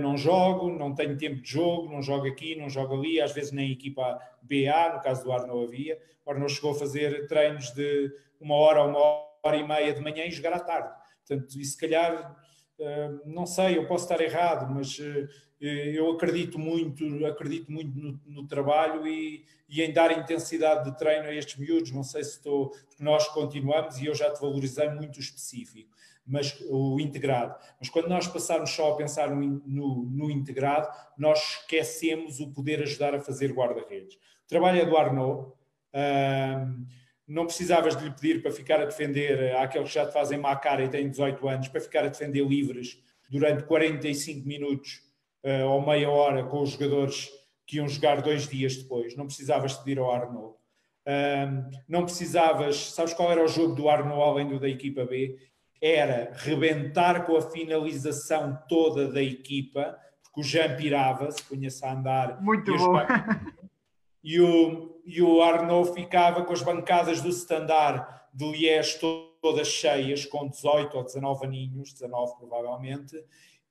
S3: não jogo, não tenho tempo de jogo, não jogo aqui, não jogo ali, às vezes nem equipa BA, no caso do Arno havia. O Arno chegou a fazer treinos de uma hora uma hora e meia de manhã e jogar à tarde. Portanto, e se calhar, uh, não sei, eu posso estar errado, mas uh, eu acredito muito, acredito muito no, no trabalho e, e, em dar intensidade de treino a estes miúdos. Não sei se estou, nós continuamos e eu já te valorizei muito o específico mas o integrado. Mas quando nós passarmos só a pensar no, no, no integrado, nós esquecemos o poder ajudar a fazer guarda-redes. É do Arnaud. não precisavas de lhe pedir para ficar a defender àqueles que já te fazem má cara e têm 18 anos, para ficar a defender livres durante 45 minutos uh, ou meia hora com os jogadores que iam jogar dois dias depois. Não precisavas pedir ao Arnaud. não precisavas, sabes qual era o jogo do Arnaud além do da equipa B? Era rebentar com a finalização toda da equipa, porque o Jean pirava-se, punha-se a andar.
S2: Muito e bom.
S3: E o, e o Arnaud ficava com as bancadas do standard de Liège todas cheias, com 18 ou 19 aninhos, 19 provavelmente,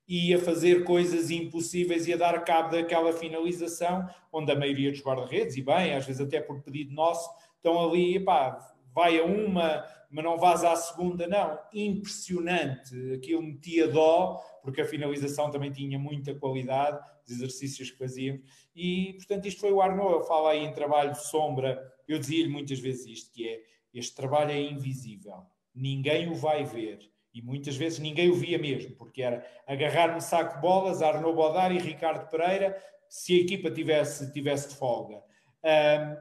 S3: e a fazer coisas impossíveis e a dar cabo daquela finalização, onde a maioria dos guarda-redes, e bem, às vezes até por pedido nosso, estão ali, pá, vai a uma, mas não vás à segunda, não. Impressionante. Aquilo metia dó, porque a finalização também tinha muita qualidade, os exercícios que fazíamos. E, portanto, isto foi o Arnaud. Eu falo aí em trabalho de sombra. Eu dizia-lhe muitas vezes isto, que é, este trabalho é invisível. Ninguém o vai ver. E muitas vezes ninguém o via mesmo, porque era agarrar um saco de bolas, Arnaud Bodar e Ricardo Pereira, se a equipa tivesse, tivesse de folga.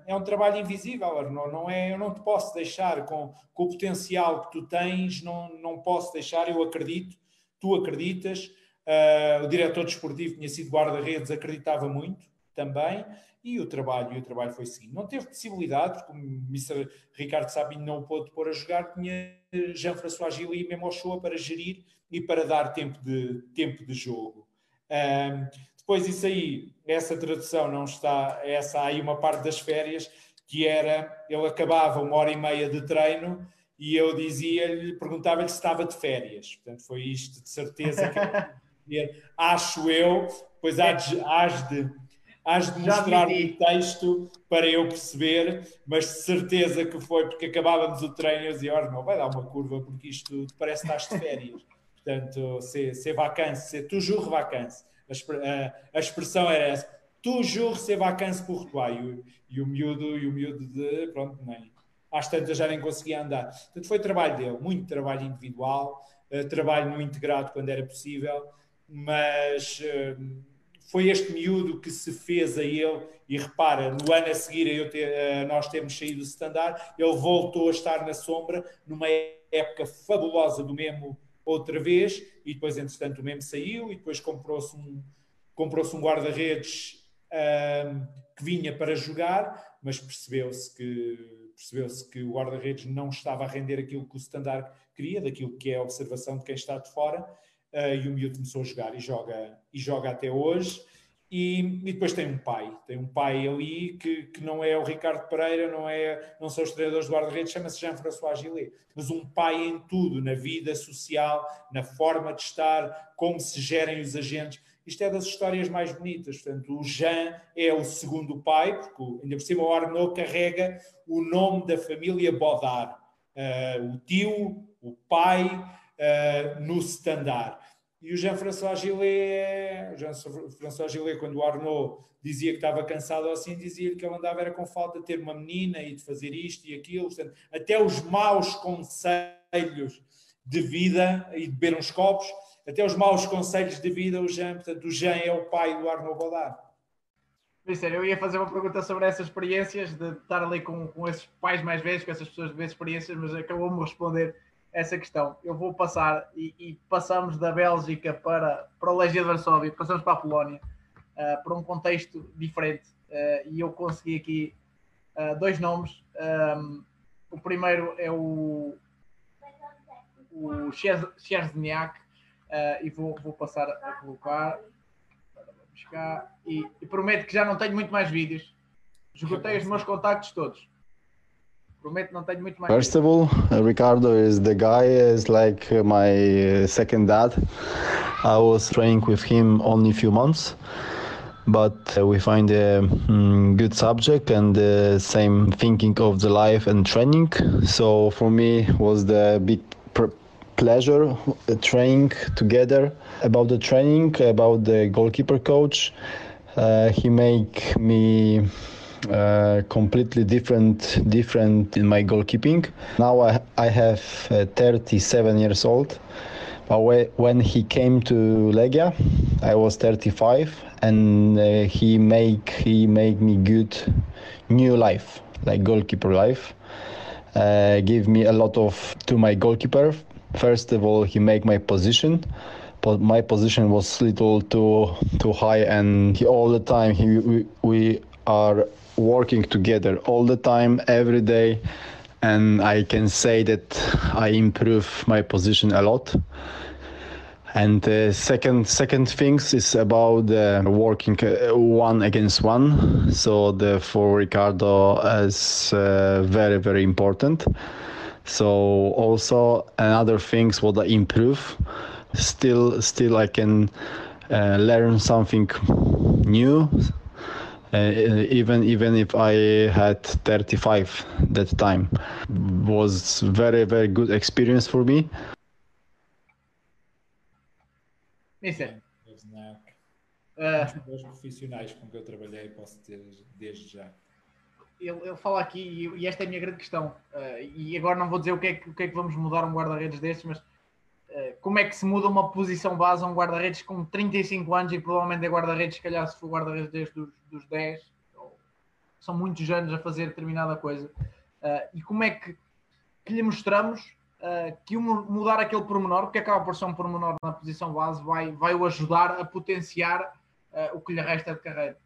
S3: É um trabalho invisível, Arnaud, não é, eu não te posso deixar com, com o potencial que tu tens, não, não posso deixar, eu acredito, tu acreditas, uh, o diretor desportivo tinha sido guarda-redes, acreditava muito também, e o trabalho, e o trabalho foi seguindo. Não teve possibilidade, como o Mr. Ricardo Sabino não o pôde pôr a jogar, tinha Jean-François Gilles e Memo Ochoa para gerir e para dar tempo de, tempo de jogo. Um, depois isso aí, essa tradução não está, essa aí uma parte das férias, que era, ele acabava uma hora e meia de treino e eu dizia-lhe, perguntava-lhe se estava de férias. Portanto, foi isto de certeza que eu acho eu, pois há de, hás de Hás de mostrar o texto para eu perceber, mas de certeza que foi porque acabávamos o treino e eu dizia, oh, não, vai dar uma curva porque isto parece que estás de férias. Portanto, ser, vacance, ser toujours vacance. A, expressão era essa, toujours ser vacance pour toi. E o, e o miúdo, e o miúdo de, pronto, nem, às tantas já nem conseguia andar. Portanto, foi trabalho dele, muito trabalho individual, uh, trabalho no integrado quando era possível, mas... Uh, foi este miúdo que se fez a ele, e repara, no ano a seguir a, eu ter, nós termos saído do standard, ele voltou a estar na sombra, numa época fabulosa do Memo outra vez, e depois, entretanto, o Memo saiu, e depois comprou-se um, comprou um guarda-redes que vinha para jogar, mas percebeu-se que percebeu-se que o guarda-redes não estava a render aquilo que o standard queria, daquilo que é a observação de quem está de fora, uh, e o miúdo começou a jogar e joga, e joga até hoje. E, e, depois tem um pai, tem um pai ali que, que não é o Ricardo Pereira, não, é, não são os treinadores do guarda-redes, chama-se Jean-François Gillet, mas um pai em tudo, na vida social, na forma de estar, como se gerem os agentes. Isto é das histórias mais bonitas. Portanto, o Jean é o segundo pai, porque ainda por cima o Arnaud carrega o nome da família Bodar. Uh, o tio, o pai, uh, no standard. E o Jean-François Gillet, Jean-François Gillet, quando o Arnaud dizia que estava cansado assim, dizia-lhe que ele andava era com falta de ter uma menina e de fazer isto e aquilo. Portanto, até os maus conselhos de vida e de beber uns copos, até os maus conselhos de vida, o Jean, portanto, o Jean é o pai do Arnaud Godard.
S2: Eu ia fazer uma pergunta sobre essas experiências, de estar ali com, com esses pais mais velhos, com essas pessoas de ver experiências, mas acabou-me responder essa questão. Eu vou passar e, e, passamos da Bélgica para, para o Legia de Varsóvia, passamos para a Polónia, uh, para um contexto diferente. Uh, e eu consegui aqui uh, dois nomes. Um, o primeiro é o, o e vou, vou passar a colocar. E, e prometo que já não tenho muito mais vídeos. Esgotei os meus contactos todos.
S6: First of all, Ricardo is the guy is like my uh, second dad. I was training with him only a few months, but uh, we find a um, good subject and the same thinking of the life and training. So for me was the big pleasure uh, training together about the training about the goalkeeper coach. Uh, he make me uh, completely different different in my goalkeeping. Now I, I have uh, 37 years old. But when he came to Legia, I was 35, and uh, he make he made me good new life, like goalkeeper life. Uh, give me a lot of to my goalkeeper. First of all, he make my position but my position was little too too high and he, all the time he we, we are working together all the time, every day, and I can say that I improve my position a lot. And the second second things is about uh, working uh, one against one. So the for Ricardo is uh, very very important. So also another things what I improve. Still still I can uh, learn something new uh, even even if I had 35 that time was very very good experience for me.
S2: Mister.
S3: Uh, dois profissionais com que eu trabalhei posso ter desde já.
S2: Ele, ele fala aqui, e esta é a minha grande questão, uh, e agora não vou dizer o que, é que, o que é que vamos mudar um guarda-redes destes, mas como é que se muda uma posição base a um guarda-redes com 35 anos e provavelmente é guarda-redes, se calhar se for guarda-redes desde os dos 10, são muitos anos a fazer determinada coisa. Uh, e como é que, que lhe mostramos uh, que mudar aquele pormenor, porque acaba por ser um pormenor na posição base, vai, vai o ajudar a potenciar uh, o que lhe resta de carreira.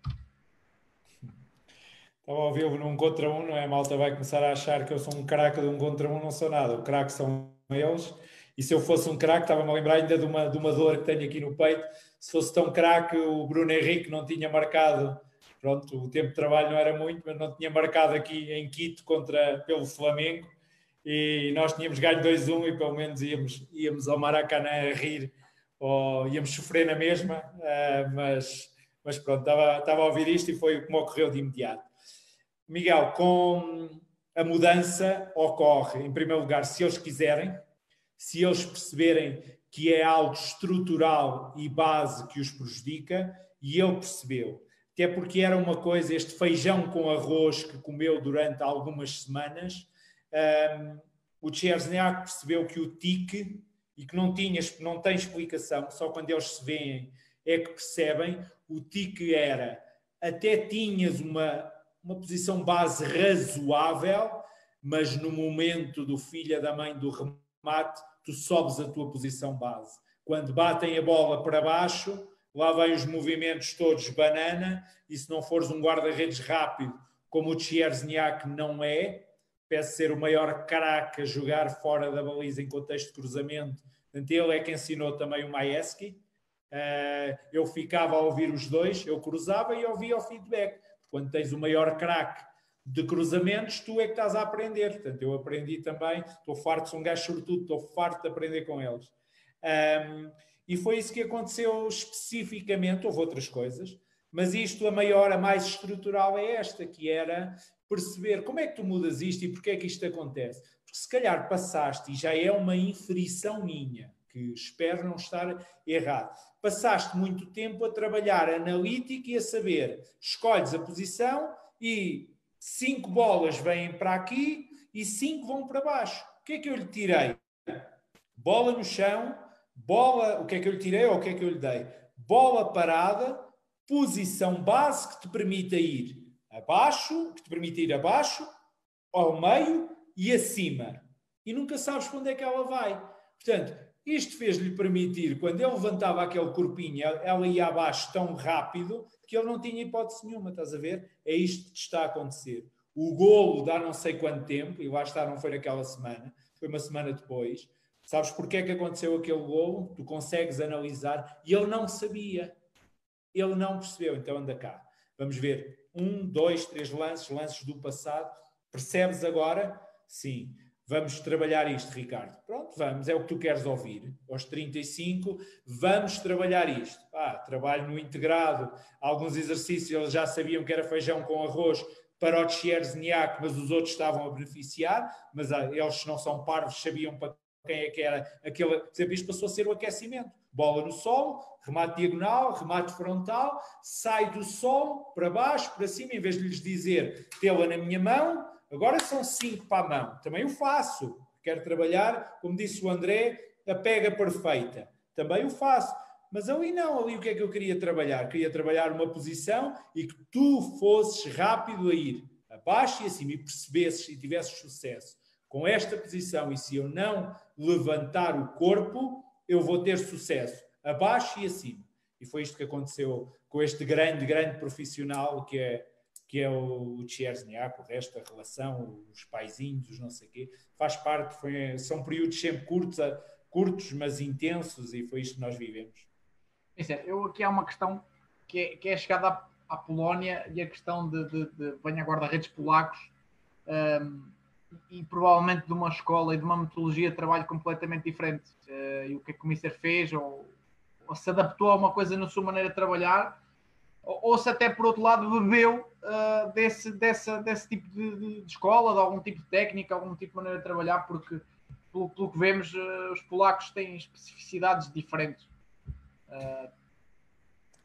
S3: Estava a ouvir num contra um, não é? A malta vai começar a achar que eu sou um craque de um contra um, não sou nada. O craque são eles. E se eu fosse um craque, estava-me a lembrar ainda de uma, de uma dor que tenho aqui no peito. Se fosse tão craque, o Bruno Henrique não tinha marcado. Pronto, o tempo de trabalho não era muito, mas não tinha marcado aqui em Quito contra, pelo Flamengo. E nós tínhamos ganho 2-1 e pelo menos íamos, íamos ao Maracanã a rir ou íamos sofrer na mesma. Uh, mas, mas pronto, estava, estava a ouvir isto e foi como ocorreu de imediato. Miguel, com a mudança ocorre, em primeiro lugar, se eles quiserem, se eles perceberem que é algo estrutural e base que os prejudica, e ele percebeu. Até porque era uma coisa, este feijão com arroz que comeu durante algumas semanas, um, o Chesniak percebeu que o tique, e que não, tinha, não tem explicação, só quando eles se veem é que percebem, o tique era, até tinhas uma uma posição base razoável, mas no momento do filho da mãe do remate, tu sobes a tua posição base. Quando batem a bola para baixo, lá vêm os movimentos todos banana, e se não fores um guarda-redes rápido, como o Tchierzniak não é, peço ser o maior craque a jogar fora da baliza em contexto de cruzamento, portanto, ele é que ensinou também o Maeski. Uh, eu ficava a ouvir os dois, eu cruzava e ouvia o feedback quando tens o maior craque de cruzamentos, tu é que estás a aprender. Portanto, eu aprendi também, estou farto, sou um gajo sobretudo, estou farto de aprender com eles. Um, e foi isso que aconteceu especificamente, houve outras coisas, mas isto, a maior, a mais estrutural é esta, que era perceber como é que tu mudas isto e porque é que isto acontece. Porque se calhar passaste, e já é uma inferição minha, que espero não estar errado. Passaste muito tempo a trabalhar analítico e a saber, escolhes a posição e cinco bolas vêm para aqui e cinco vão para baixo. O que é que eu lhe tirei? Bola no chão, bola, o que é que eu lhe tirei ou o que é que eu lhe dei? Bola parada, posição base que te permita ir abaixo, que te permite ir abaixo, ao meio e acima. E nunca sabes para onde é que ela vai. Portanto, isto fez-lhe permitir, quando ele levantava aquele corpinho, ela ia abaixo tão rápido que ele não tinha hipótese nenhuma, estás a ver? É isto que está a acontecer. O golo dá não sei quanto tempo, e lá está, não foi naquela semana, foi uma semana depois. Sabes porque é que aconteceu aquele golo? Tu consegues analisar, e ele não sabia. Ele não percebeu, então anda cá. Vamos ver um, dois, três lances, lances do passado. Percebes agora? Sim. Vamos trabalhar isto, Ricardo. Pronto, vamos, é o que tu queres ouvir. Aos 35, vamos trabalhar isto. Ah, trabalho no integrado, alguns exercícios eles já sabiam que era feijão com arroz para o Tchierzniak, mas os outros estavam a beneficiar, mas ah, eles não são parvos, sabiam para quem é que era aquele. Por exemplo, isto passou a ser o aquecimento. Bola no solo, remate diagonal, remate frontal, sai do solo para baixo, para cima, em vez de lhes dizer tê-la na minha mão, Agora são cinco para a mão. Também o faço. Quero trabalhar, como disse o André, a pega perfeita. Também o faço. Mas ali não, ali o que é que eu queria trabalhar? Queria trabalhar uma posição e que tu fosses rápido a ir abaixo e acima e percebesses e tivesses sucesso. Com esta posição, e se eu não levantar o corpo, eu vou ter sucesso abaixo e acima. E foi isto que aconteceu com este grande, grande profissional que é que é o Tchierzniak, o resto, a relação, os paizinhos, os não sei o quê, faz parte, foi, são períodos sempre curtos, curtos, mas intensos, e foi isto que nós vivemos.
S2: É, eu aqui há uma questão que é, que é chegada à, à, Polónia e a questão de, de, de venha guarda-redes polacos um, e provavelmente de uma escola e de uma metodologia de trabalho completamente diferente. Uh, e o que é que o Mister fez, ou, ou se adaptou a uma coisa na sua maneira de trabalhar, ou, se até por outro lado bebeu uh, desse, dessa, desse tipo de, de, escola, de algum tipo de técnica, algum tipo de maneira de trabalhar, porque pelo, pelo que vemos, uh, os polacos têm especificidades diferentes. Uh...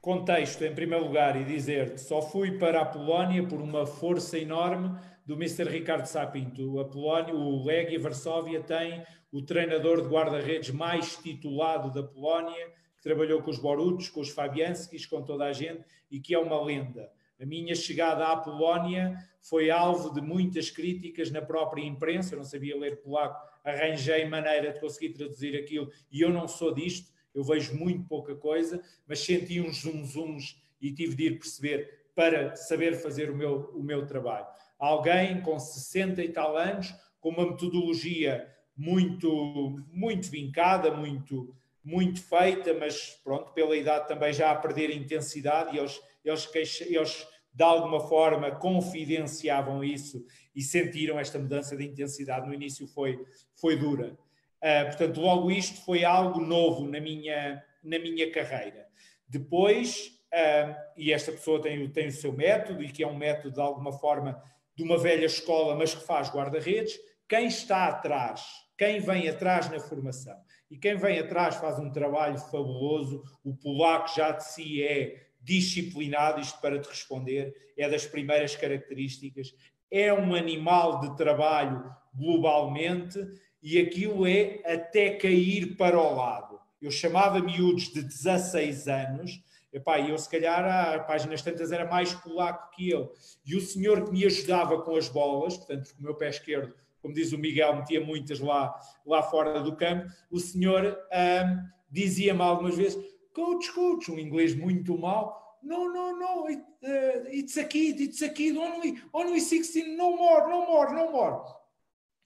S3: contexto, em primeiro lugar, e dizer-te, só fui para a Polónia por uma força enorme do Mr. Ricardo Sapinto. A Polónia, o Legia Varsóvia tem o treinador de guarda-redes mais titulado da Polónia, trabalhou com os Borutos, com os Fabianskis, com toda a gente, e que é uma lenda. A minha chegada à Polónia foi alvo de muitas críticas na própria imprensa, eu não sabia ler polaco, arranjei maneira de conseguir traduzir aquilo, e eu não sou disto, eu vejo muito pouca coisa, mas senti uns zoom-zooms e tive de ir perceber para saber fazer o meu, o meu trabalho. Alguém com 60 e tal anos, com uma metodologia muito, muito vincada, muito, muito feita, mas pronto, pela idade também já a perder intensidade e eles, eles, queixa, eles de alguma forma confidenciavam isso e sentiram esta mudança de intensidade. No início foi, foi dura. Uh, portanto, logo isto foi algo novo na minha, na minha carreira. Depois, uh, e esta pessoa tem, tem o seu método, e que é um método de alguma forma de uma velha escola, mas que faz guarda-redes, quem está atrás, quem vem atrás na formação e quem vem atrás faz um trabalho fabuloso, o polaco já de si é disciplinado, isto para te responder, é das primeiras características, é um animal de trabalho globalmente e aquilo é até cair para o lado. Eu chamava miúdos de 16 anos, epá, eu se calhar a páginas tantas era mais polaco que eu. E o senhor que me ajudava com as bolas, portanto, com o meu pé esquerdo, como diz o Miguel, metia muitas lá, lá fora do campo, o senhor um, dizia-me algumas vezes, coach, coach, um inglês muito mau, no, no, no, it, uh, it's a kid, it's a kid, only, only 16, no more, no more, no more.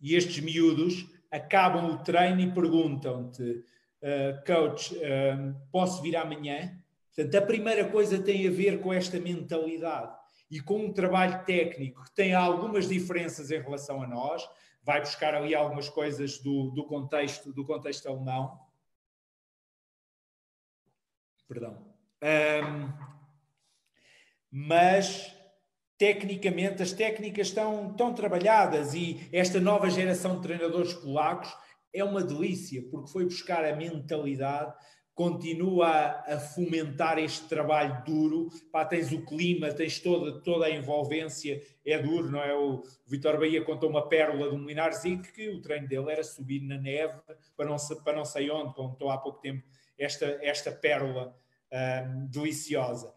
S3: E estes miúdos acabam o treino e perguntam-te, uh, coach, uh, posso vir amanhã? Portanto, a primeira coisa tem a ver com esta mentalidade e com um trabalho técnico que tem algumas diferenças em relação a nós, vai buscar ali algumas coisas do, do contexto do contexto alemão. Perdão. Um, mas tecnicamente as técnicas estão, estão trabalhadas e esta nova geração de treinadores polacos é uma delícia, porque foi buscar a mentalidade, continua a, fomentar este trabalho duro, Pá, tens o clima, tens toda, toda a envolvência, é duro, não é? O Vitor Bahia contou uma pérola do Minar Zic, que o treino dele era subir na neve, para não, para não sei onde, contou há pouco tempo esta, esta pérola um, deliciosa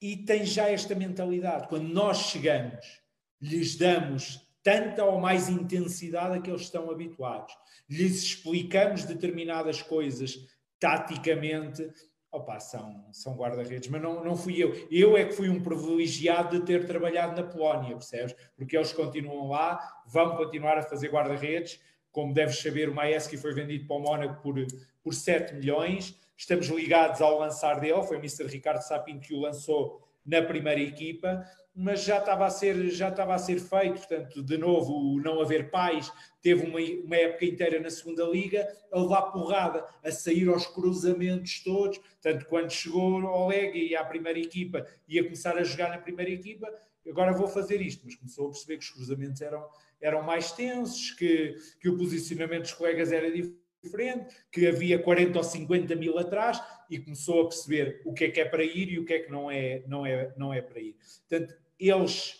S3: e tem já esta mentalidade. Quando nós chegamos, lhes damos tanta ou mais intensidade a que eles estão habituados, lhes explicamos determinadas coisas taticamente, opa, são, são guarda-redes, mas não, não fui eu. Eu é que fui um privilegiado de ter trabalhado na Polónia, percebes? Porque eles continuam lá, vão continuar a fazer guarda-redes. Como deves saber, o Maeski foi vendido para o Mónaco por, por 7 milhões estamos ligados ao lançar dele, foi o Mr. Ricardo Sapinto que o lançou na primeira equipa, mas já estava a ser, já estava a ser feito, portanto, de novo, o não haver pais, teve uma, uma época inteira na segunda liga, a levar porrada, a sair aos cruzamentos todos, portanto, quando chegou ao Lega e à primeira equipa, ia começar a jogar na primeira equipa, agora vou fazer isto, mas começou a perceber que os cruzamentos eram, eram mais tensos, que, que o posicionamento dos colegas era diferente, que havia 40 ou 50 mil atrás e começou a perceber o que é que é para ir e o que é que não é, não é, não é para ir. Portanto, eles,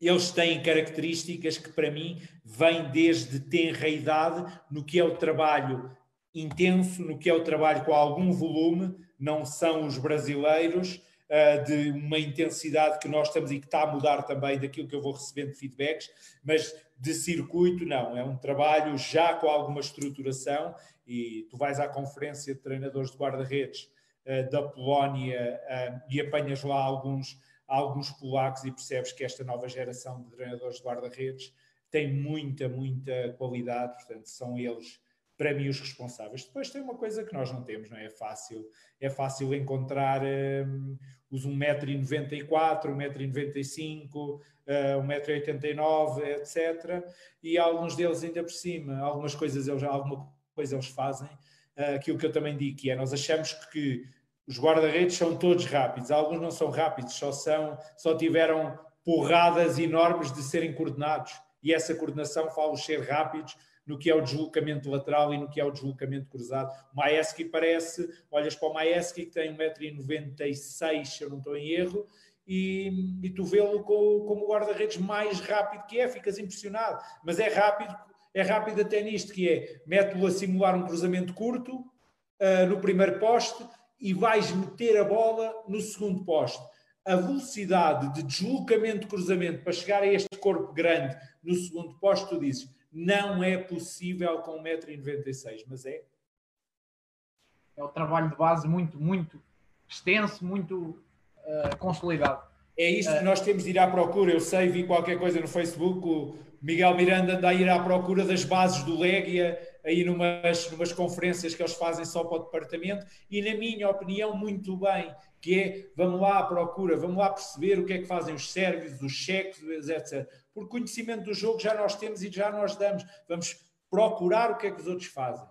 S3: eles têm características que para mim vêm desde tenra idade no que é o trabalho intenso, no que é o trabalho com algum volume, não são os brasileiros, uh, de uma intensidade que nós estamos e que está a mudar também daquilo que eu vou recebendo de feedbacks, mas de circuito não, é um trabalho já com alguma estruturação e tu vais à conferência de treinadores de guarda-redes uh, da Polónia uh, e apanhas lá alguns, alguns polacos e percebes que esta nova geração de treinadores de guarda-redes tem muita, muita qualidade, portanto são eles para mim os responsáveis. Depois tem uma coisa que nós não temos, não é? É fácil, é fácil encontrar um, os 1,94m, 1,95m, uh, 1,89m, etc. E alguns deles ainda por cima, algumas coisas eles, alguma coisa eles fazem. Aquilo que eu também digo que é, nós achamos que os guarda-redes são todos rápidos, alguns não são rápidos, só são, só tiveram porradas enormes de serem coordenados e essa coordenação faz-os ser rápidos no que é o deslocamento lateral e no que é o deslocamento cruzado. O Maeski parece, olhas para o Maeski que tem 1,96m, se eu não estou em erro, e, e tu vê-lo como, o guarda-redes mais rápido que é, ficas impressionado. Mas é rápido, é rápido até nisto, que é, mete-lo a simular um cruzamento curto uh, no primeiro poste e vais meter a bola no segundo poste. A velocidade de deslocamento de cruzamento para chegar a este corpo grande no segundo poste, tu dizes, não é possível com 1,96m, mas é.
S2: É o trabalho de base muito, muito extenso, muito uh, consolidado.
S3: É isto que nós temos de ir à procura. Eu sei, vi qualquer coisa no Facebook, o Miguel Miranda anda a ir à procura das bases do Léguia, aí numas, numas conferências que eles fazem só para o departamento, e na minha opinião, muito bem, que é, vamos lá à procura, vamos lá perceber o que é que fazem os sérvios, os checos, etc. Por conhecimento do jogo já nós temos e já nós damos. Vamos procurar o que é que os outros fazem.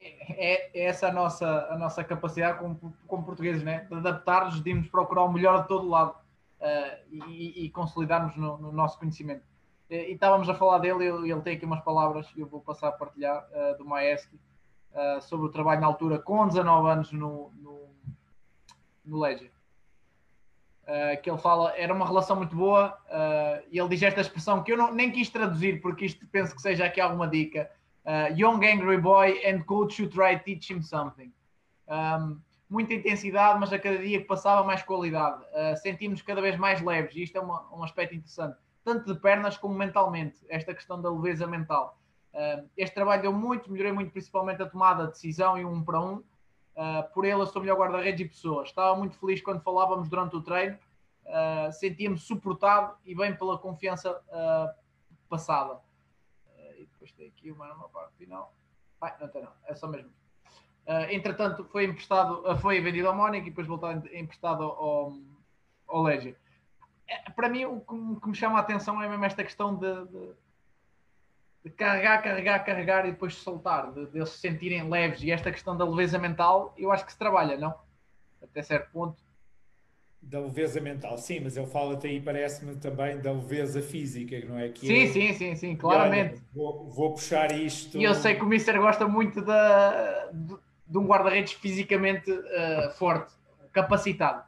S2: É, é essa a nossa, a nossa capacidade como, como portugueses, né? de adaptar-nos, de irmos procurar o melhor de todo lado uh, e, e consolidarmos no, no, nosso conhecimento. E, e, estávamos a falar dele, ele, ele tem aqui umas palavras, eu vou passar a partilhar, uh, do Maeski, uh, sobre o trabalho na altura, com 19 anos no, no, no Legia. Uh, que ele fala, era uma relação muito boa, e ele diz esta expressão que eu não, nem quis traduzir, porque isto penso que seja aqui alguma dica. Young angry boy and coach should try to teach him something. Um, muita intensidade, mas a cada dia que passava mais qualidade. Uh, sentimos cada vez mais leves, e isto é uma, um aspecto interessante, tanto de pernas como mentalmente, esta questão da leveza mental. este trabalho deu muito, melhorei muito, principalmente a tomada de decisão e um para um Uh, por ele, eu sou melhor guarda-redes e pessoas. Estava muito feliz quando falávamos durante o treino, uh, sentia-me suportado e bem pela confiança uh, passada. e depois tem aqui uma numa parte final. Ai, não tem não, é só mesmo. entretanto, foi emprestado, foi vendido ao Mónica e depois voltado emprestado ao, ao Legia. É, para mim, o que, me chama a atenção é mesmo esta questão de, de de carregar, carregar, carregar e depois soltar, de, de eles se sentirem leves. E esta questão da leveza mental, eu acho que se trabalha, não? Até certo ponto.
S3: Da leveza mental, sim, mas ele fala até aí, parece-me também da leveza física, não é? Que
S2: sim,
S3: é...
S2: sim, sim, sim, claramente. Olha,
S3: vou, vou, puxar isto.
S2: E eu sei que o Mister gosta muito de, de, de um guarda-redes fisicamente uh, forte, capacitado.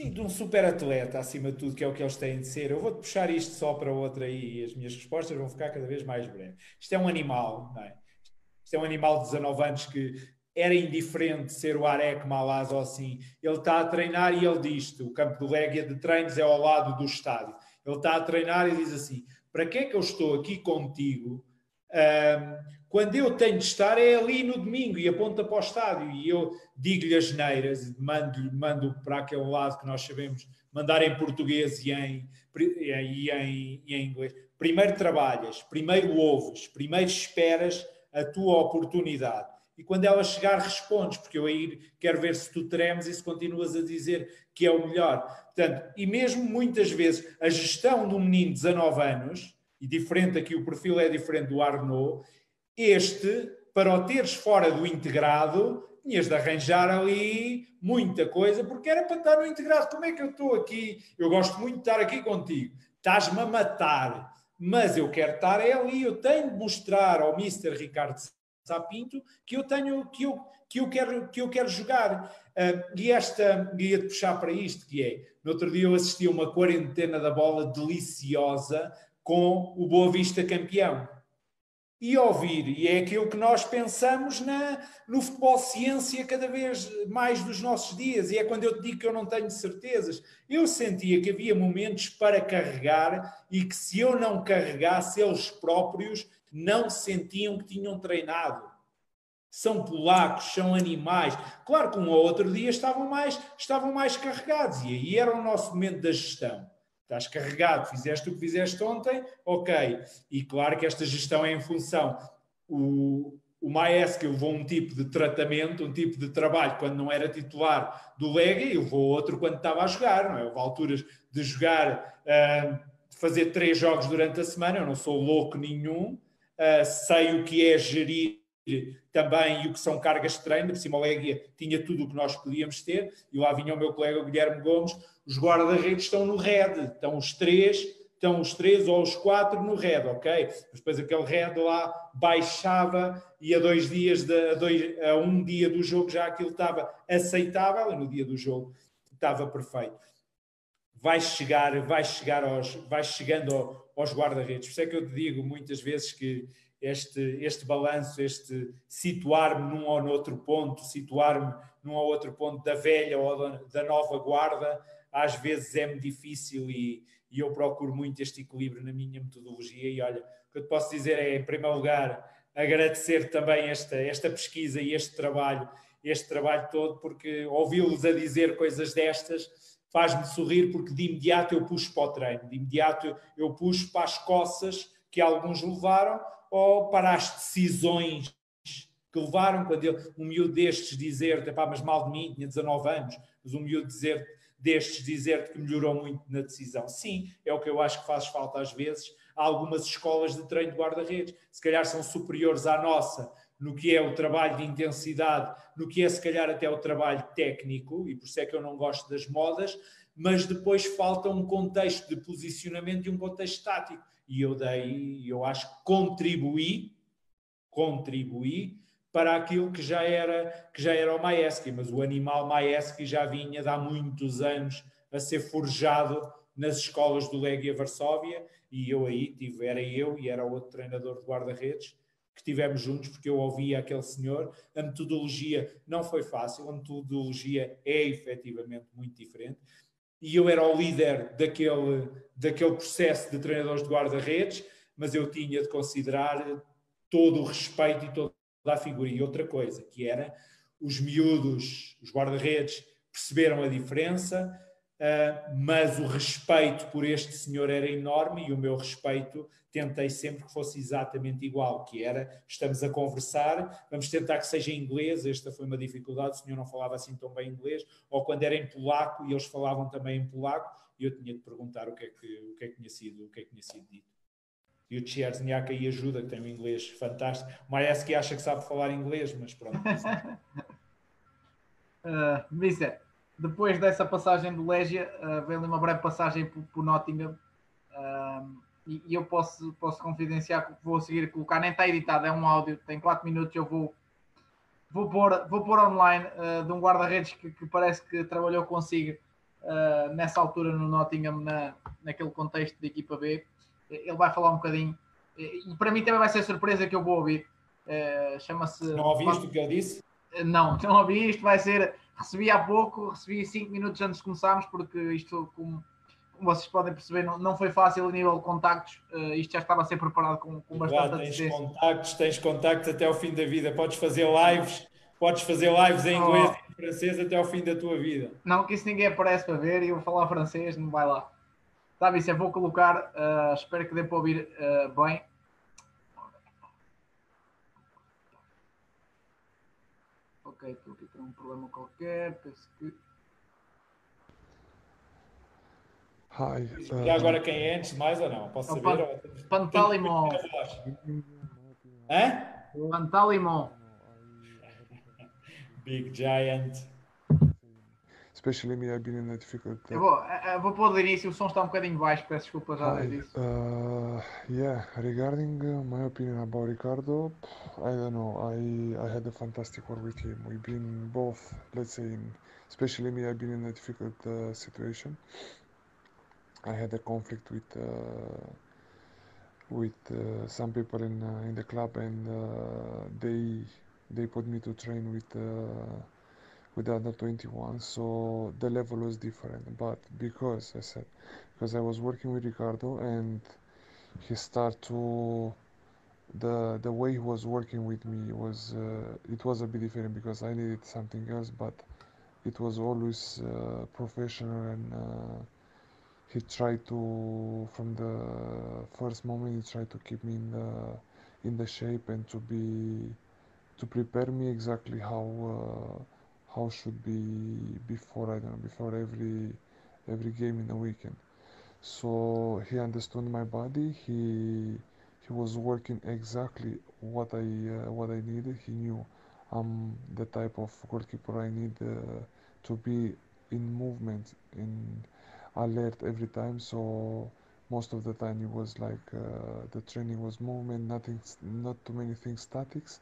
S3: Sim, de um super atleta, acima de tudo, que é o que eles têm de ser. Eu vou-te puxar isto só para outra aí e as minhas respostas vão ficar cada vez mais breves. Isto é um animal, não é? Isto é um animal de 19 anos que era indiferente ser o Arek Malaz ou assim. Ele está a treinar e ele diz-te: o campo do Léguia de treinos é ao lado do estádio. Ele está a treinar e diz assim: para que é que eu estou aqui contigo? Um, quando eu tenho de estar é ali no domingo e aponta para o estádio e eu digo-lhe as neiras, mando, mando para aquele lado que nós sabemos mandar em português e em, e em, e em inglês. Primeiro trabalhas, primeiro ouves, primeiro esperas a tua oportunidade. E quando ela chegar, respondes, porque eu aí quero ver se tu tremes e se continuas a dizer que é o melhor. Portanto, e mesmo muitas vezes a gestão de um menino de 19 anos, e diferente aqui, o perfil é diferente do Arnaud, este, para o teres fora do integrado, tinhas de arranjar ali muita coisa, porque era para estar no integrado. Como é que eu estou aqui? Eu gosto muito de estar aqui contigo. Estás-me a matar, mas eu quero estar ali. Eu tenho de mostrar ao Mr. Ricardo Sapinto que eu tenho, que eu, que eu, quero, que eu quero jogar. Uh, e esta, ia-te puxar para isto, que é, no outro dia eu assisti a uma quarentena da bola deliciosa com o Boa Vista campeão e ouvir. E é aquilo que nós pensamos na, no futebol ciência cada vez mais dos nossos dias. E é quando eu te digo que eu não tenho certezas. Eu sentia que havia momentos para carregar e que se eu não carregasse, eles próprios não sentiam que tinham treinado. São polacos, são animais. Claro que um ou outro dia estavam mais, estavam mais carregados. E aí era o nosso momento da gestão estás carregado, fizeste o que fizeste ontem, ok. E claro que esta gestão é em função. O, o Maesc levou um tipo de tratamento, um tipo de trabalho quando não era titular do Lega e levou outro quando estava a jogar, não é? Houve alturas de jogar, uh, de fazer três jogos durante a semana, eu não sou louco nenhum, uh, sei o que é gerir também e o que são cargas de treino, por cima o Legia tinha tudo o que nós podíamos ter, e lá vinha o meu colega Guilherme Gomes, os guarda-redes estão no red, estão os três estão os três ou os quatro no red, ok? Mas depois aquele red lá baixava e a dois dias, de, a, dois, a um dia do jogo já aquilo estava aceitável e no dia do jogo estava perfeito. Vai chegar, vai chegar aos, vai chegando ao, aos guarda-redes. Por isso é que eu te digo muitas vezes que este, este balanço, este situar-me num ou noutro ponto, situar-me num ou outro ponto da velha ou da, nova guarda, às vezes é-me difícil e, e, eu procuro muito este equilíbrio na minha metodologia. E olha, o que eu te posso dizer é, em primeiro lugar, agradecer também esta, esta pesquisa e este trabalho, este trabalho todo, porque ouvi-los a dizer coisas destas faz-me sorrir, porque de imediato eu puxo para o treino, de imediato eu puxo para as coças que alguns levaram ou para as decisões que levaram, quando ele, um miúdo destes dizer, pá, mas mal de mim, tinha 19 anos, mas um miúdo dizer, destes dizer que melhorou muito na decisão. Sim, é o que eu acho que faz falta às vezes. Algumas escolas de treino de guarda-redes, se calhar são superiores à nossa no que é o trabalho de intensidade, no que é se calhar até o trabalho técnico, e por isso é que eu não gosto das modas, mas depois falta um contexto de posicionamento e um contexto estático e eu dei, eu acho que contribuí, contribuí para aquilo que já era que já era o Maesky, mas o animal Maesky já vinha de há muitos anos a ser forjado nas escolas do Legia Varsóvia. E eu aí tive, era eu e era outro treinador de guarda-redes que tivemos juntos, porque eu ouvia aquele senhor. A metodologia não foi fácil, a metodologia é efetivamente muito diferente e eu era o líder daquele, daquele processo de treinadores de guarda-redes, mas eu tinha de considerar todo o respeito e toda a figura. E outra coisa, que era os miúdos, os guarda-redes, perceberam a diferença, mas o respeito por este senhor era enorme e o meu respeito tentei sempre que fosse exatamente igual, que era, estamos a conversar, vamos tentar que seja em inglês, esta foi uma dificuldade, o senhor não falava assim tão bem inglês, ou quando era em polaco e eles falavam também em polaco, e eu tinha de perguntar o que é que, o que, é que, tinha, sido, o que, é que tinha sido dito. E o Tcherzniak aí ajuda, que tem um inglês fantástico. Maieski acha que sabe falar inglês, mas pronto.
S2: uh, Mister, depois dessa passagem do Legia, uh, veio ali uma breve passagem por, Nottingham. Uh, e, e, eu posso, posso confidenciar que vou seguir colocar, nem está editado, é um áudio, tem 4 minutos, eu vou, vou, pôr, vou pôr online uh, de um guarda-redes que, que, parece que trabalhou consigo uh, nessa altura no Nottingham, na, naquele contexto de equipa B. Ele vai falar um bocadinho, e para mim também vai ser surpresa que eu vou ouvir. Chama-se.
S3: Não ouviste o que ele disse?
S2: Não, não ouvi. Isto vai ser. Recebi há pouco, recebi 5 minutos antes de começarmos, porque isto, como vocês podem perceber, não, não foi fácil a nível de contactos. Uh, isto já estava a ser preparado com, com bastante
S3: tens contactos, tens contactos até ao fim da vida. Podes fazer lives, podes fazer lives em inglês oh. e em francês até ao fim da tua vida.
S2: Não, que isso ninguém aparece para ver e eu vou falar francês, não vai lá. Sabe, isso eu vou colocar, uh, espero que dê para ouvir uh, bem. Ok, com um problema qualquer, penso que.
S3: Hi. Uh, e agora quem é antes mais ou não? Posso é saber?
S2: Pantalimon.
S3: Hã?
S2: Pantalimon.
S3: Big Giant.
S7: Especially me, I've been in a difficult. Uh...
S2: Eu vou, eu vou pôr do início, o som está um bocadinho baixo, peço desculpa já disso.
S7: Uh, yeah, regarding uh, my opinion about Ricardo, I don't know. I I had a fantastic work with him. We've been both, let's say, in, especially me, I've been in a difficult uh, situation. I had a conflict with uh, with uh, some people in uh, in the club, and uh, they they put me to train with uh, with the under 21. So the level was different, but because I said because I was working with Ricardo and he started to the the way he was working with me was uh, it was a bit different because I needed something else, but it was always professional and he tried to from the first moment he tried to keep me in the in the shape and to be to prepare me exactly how uh, how should be before I don't know before every every game in the weekend. So he understood my body. He he was working exactly what I uh, what I needed. He knew I'm the type of goalkeeper I need uh, to be in movement in alert every time. So most of the time it was like uh, the training was movement, nothing, not too many things statics.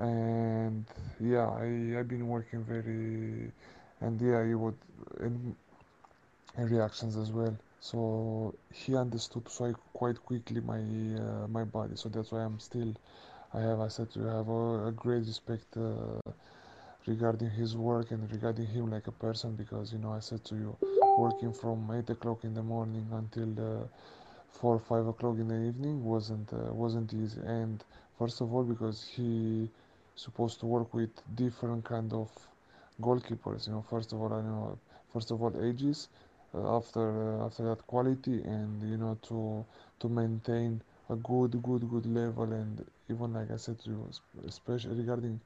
S7: And yeah, I I've been working very, and yeah, he would in, and reactions as well. So he understood so quite quickly my uh, my body. So that's why I'm still. I have I said to have a, a great respect uh, regarding his work and regarding him like a person because you know I said to you working from eight o'clock in the morning until uh, four or five o'clock in the evening wasn't uh, wasn't easy and first of all because he supposed to work with different kind of goalkeepers you know first of all I know first of all ages uh, after uh, after that quality and you know to to maintain a good good good level and even like I said to you especially regarding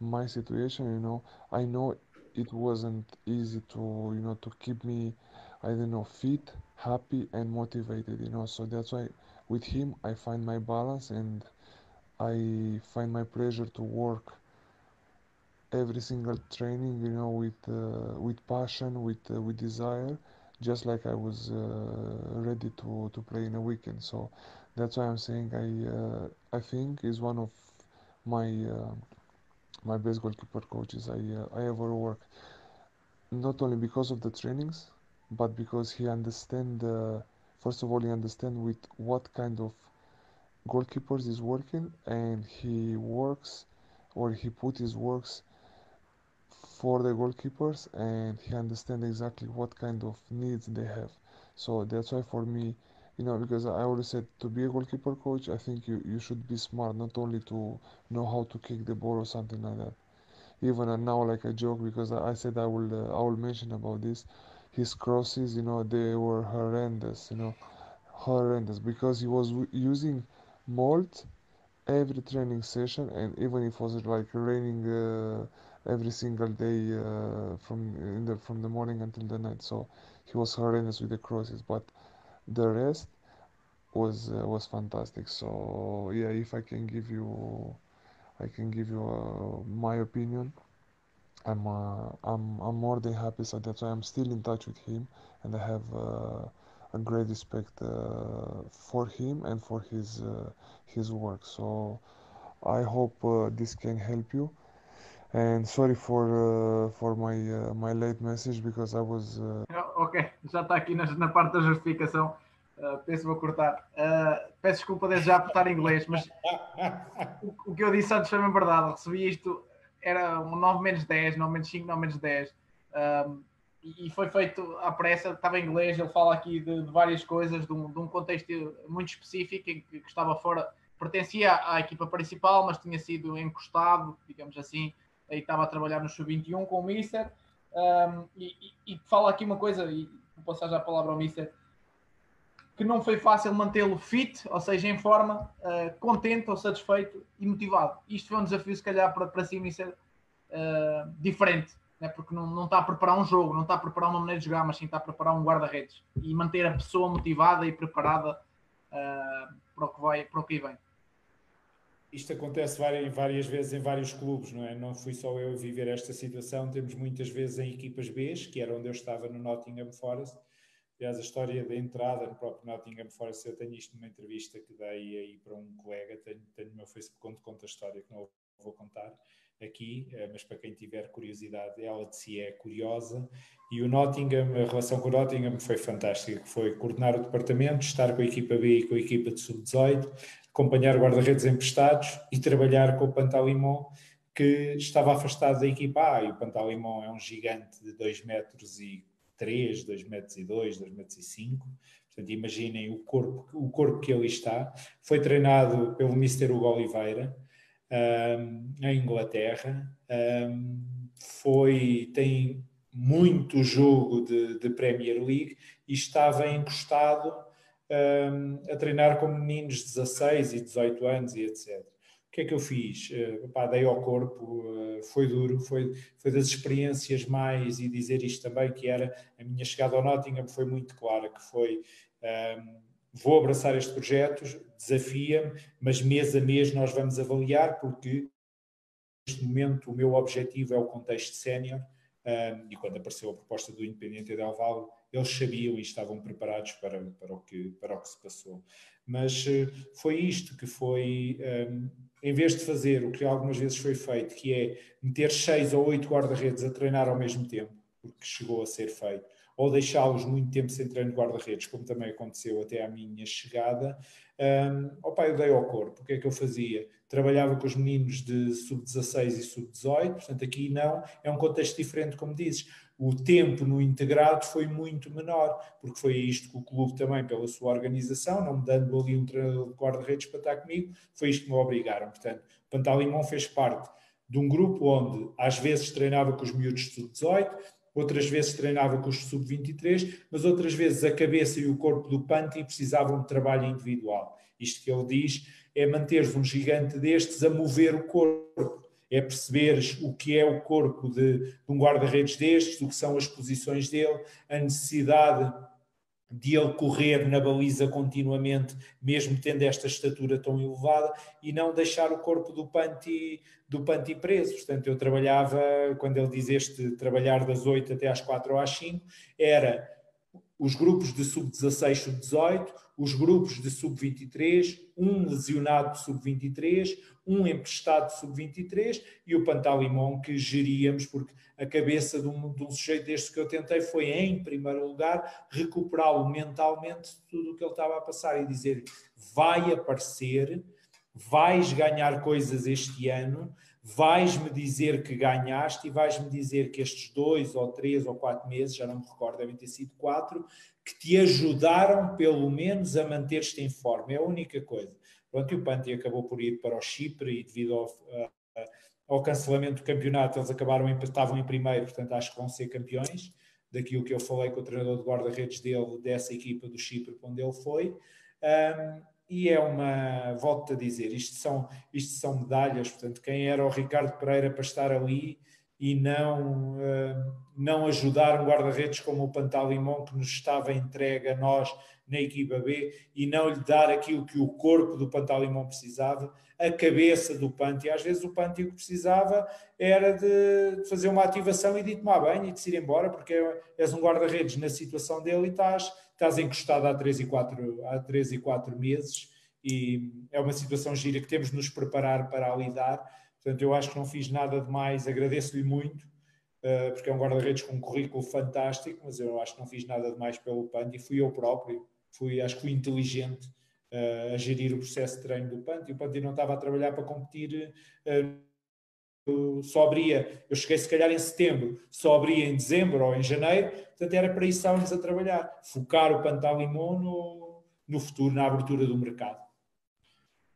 S7: my situation you know I know it wasn't easy to you know to keep me I don't know fit happy and motivated you know so that's why with him I find my balance and I find my pleasure to work every single training you know with uh, with passion with uh, with desire just like I was uh, ready to to play in a weekend. So that's why I'm saying I uh, I think is one of my uh, my best goalkeeper coaches I uh, I ever worked. Not only because of the trainings but because he understand first of all he understand with what kind of goalkeepers is working and he works or he put his works for the goalkeepers and he understand exactly what kind of needs they have. So that's why for me you know because i always said to be a goalkeeper coach i think you you should be smart not only to know how to kick the ball or something like that. Even now like a joke because i, said i will uh, i will mention about this. His crosses you know they were horrendous you know horrendous because he was using mold every training session and even if it was like raining uh, every single day uh, from in the from the morning until the night. So he was horrendous with the crosses but the rest was uh, was fantastic. So yeah if i can give you i can give you uh, my opinion i'm uh, i'm i'm more than happy. So that's why i'm still in touch with him and i have uh, a great respect uh, for him and for his uh, his work so i hope uh, this can help you and sorry for for my my late message because I was
S2: Ok, já está aqui na, na parte da justificação. Uh, penso vou cortar. Uh, peço desculpa desde já por estar em inglês, mas o, o que eu disse antes foi mesmo verdade. Recebi isto, era um 9 menos 10, 9 menos 5, 9 menos 10. Um, e, e foi feito à pressa, estava em inglês. Ele fala aqui de, de várias coisas, de um, de um contexto muito específico em que, que estava fora, pertencia à, equipa principal, mas tinha sido encostado, digamos assim, aí estava a trabalhar no Sub-21 com o Mister. Um, e, e, e, fala aqui uma coisa, e vou passar já a palavra ao Mister, que não foi fácil mantê-lo fit, ou seja, em forma, uh, contente ou satisfeito e motivado. Isto foi um desafio, se calhar, para, para si, Mister, uh, diferente, né? porque não, não está a preparar um jogo, não está a preparar uma maneira de jogar, mas sim está a preparar um guarda-redes e manter a pessoa motivada e preparada uh, para, o que vai, para o que vem
S3: isto acontece várias, várias, vezes em vários clubes, não é? Não fui só eu a viver esta situação, temos muitas vezes em equipas B, que era onde eu estava no Nottingham Forest. Aliás, a história da entrada no próprio Nottingham Forest, eu tenho isto numa entrevista que dei aí para um colega, tenho, tenho no meu Facebook, conto, conta a história que não vou contar aqui, eh, mas para quem tiver curiosidade, ela de si é curiosa. E o Nottingham, a relação com o Nottingham foi fantástica, foi coordenar o departamento, estar com a equipa B e com a equipa de sub-18, acompanhar guarda-redes emprestados e trabalhar com o Pantalimon, que estava afastado da equipa A, e o Pantalimon é um gigante de 2 metros e 3, 2 metros e 2, 2 metros e 5, portanto imaginem o corpo, o corpo que ele está, foi treinado pelo Mr. Hugo Oliveira, em Inglaterra, foi, tem muito jogo de, de Premier League e estava encostado a treinar com meninos de 16 e 18 anos e etc. O que é que eu fiz? Uh, pá, dei ao corpo, uh, foi duro, foi, foi das experiências mais, e dizer isto também, que era a minha chegada ao Nottingham foi muito clara, que foi vou abraçar este projeto, desafia-me, mas mês a mês nós vamos avaliar, porque neste momento o meu objetivo é o contexto sénior, um, e quando apareceu a proposta do Independente Del Valle, eles sabiam e estavam preparados para, para, o, que, para o que se passou. Mas uh, foi isto que foi, um, em vez de fazer o que algumas vezes foi feito, que é meter seis ou oito guarda-redes a treinar ao mesmo tempo, porque chegou a ser feito, ou deixá-los muito tempo sem treino de guarda-redes, como também aconteceu até à minha chegada, um, opa, eu dei ao corpo. O que é que eu fazia? Trabalhava com os meninos de sub-16 e sub-18, portanto aqui não, é um contexto diferente, como dizes. O tempo no integrado foi muito menor, porque foi isto que o clube também, pela sua organização, não me dando ali um treinador de guarda-redes para estar comigo, foi isto que me obrigaram. Portanto, Pantalimão fez parte de um grupo onde às vezes treinava com os miúdos de sub-18, outras vezes treinava com os sub-23, mas outras vezes a cabeça e o corpo do Panti precisavam de trabalho individual. Isto que ele diz é manteres um gigante destes a mover o corpo, é perceberes o que é o corpo de, de um guarda-redes destes, o que são as posições dele, a necessidade de ele correr na baliza continuamente, mesmo tendo esta estatura tão elevada, e não deixar o corpo do Panti, do Panti preso. Portanto, eu trabalhava, quando ele diz este trabalhar das 8 até às 4 ou às 5, era os grupos de sub-16, sub-18, os grupos de sub-23, um lesionado de sub-23, um emprestado de sub-23 e o Pantalimon que geríamos, porque a cabeça de um, de um, sujeito deste que eu tentei foi, em primeiro lugar, recuperá-lo mentalmente de tudo o que ele estava a passar e dizer vai aparecer, vais ganhar coisas este ano, vais-me dizer que ganhaste e vais-me dizer que estes dois ou três ou quatro meses, já não me recordo, devem ter sido quatro, que te ajudaram pelo menos a manter-te em forma. É a única coisa. Pronto, e o Panti acabou por ir para o Chipre e devido ao, ao cancelamento do campeonato eles acabaram, estavam em primeiro, portanto acho que vão ser campeões daquilo que eu falei com o treinador de guarda-redes dele, dessa equipa do Chipre, onde ele foi. Um, e é uma, volto a dizer, isto são, isto são medalhas, portanto, quem era o Ricardo Pereira para estar ali e não, uh, não ajudar um guarda-redes como o Pantalimon que nos estava entregue a nós na equipa B e não lhe dar aquilo que o corpo do Pantalimon precisava, a cabeça do Panti. Às vezes o Panti o que precisava era de fazer uma ativação e de tomar banho e de se ir embora, porque és um guarda-redes na situação dele e estás estás encostado há 3 e 4, há 3 e 4 meses e é uma situação gira que temos de nos preparar para a lidar. Portanto, eu acho que não fiz nada de mais, agradeço-lhe muito, uh, porque é um guarda-redes com um currículo fantástico, mas eu acho que não fiz nada de mais pelo PAN e fui eu próprio, fui, acho que fui inteligente uh, a gerir o processo de treino do PAN e o PAN não estava a trabalhar para competir. Só abria, eu cheguei se calhar em setembro, só abria em dezembro ou em janeiro, portanto era para isso estávamos a trabalhar, focar o Pantalimon no, no futuro, na abertura do mercado.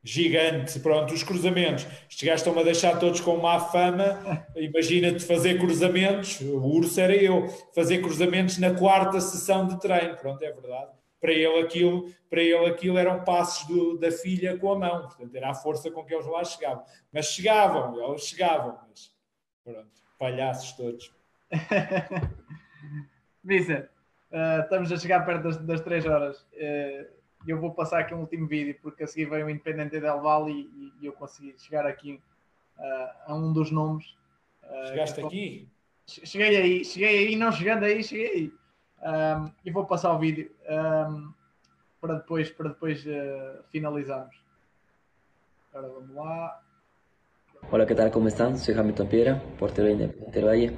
S3: Gigante, pronto, os cruzamentos, chegaste-me a deixar todos com má fama, imagina-te fazer cruzamentos, o urso era eu, fazer cruzamentos na quarta sessão de treino, pronto, é verdade para ele aquilo, para ele aquilo eram passos do, da filha com a mão, portanto era a força com que eles lá chegavam. Mas chegavam, eles chegavam, mas pronto, palhaços todos.
S2: Mister, uh, estamos a chegar perto das, das 3 horas. Uh, eu vou passar aqui um último vídeo, porque a seguir veio o Independente Del Valle e, e eu consegui chegar aqui uh, a um dos nomes.
S3: Chegaste aqui?
S2: Cheguei aí, cheguei aí, não chegando aí, cheguei aí. Um, e vou pasar o vídeo um, para depois, para depois uh, finalizarmos. Agora vamos lá.
S8: Hola, ¿qué tal? ¿Cómo están? Soy Hamilton Piedra, portero de Independiente del Valle.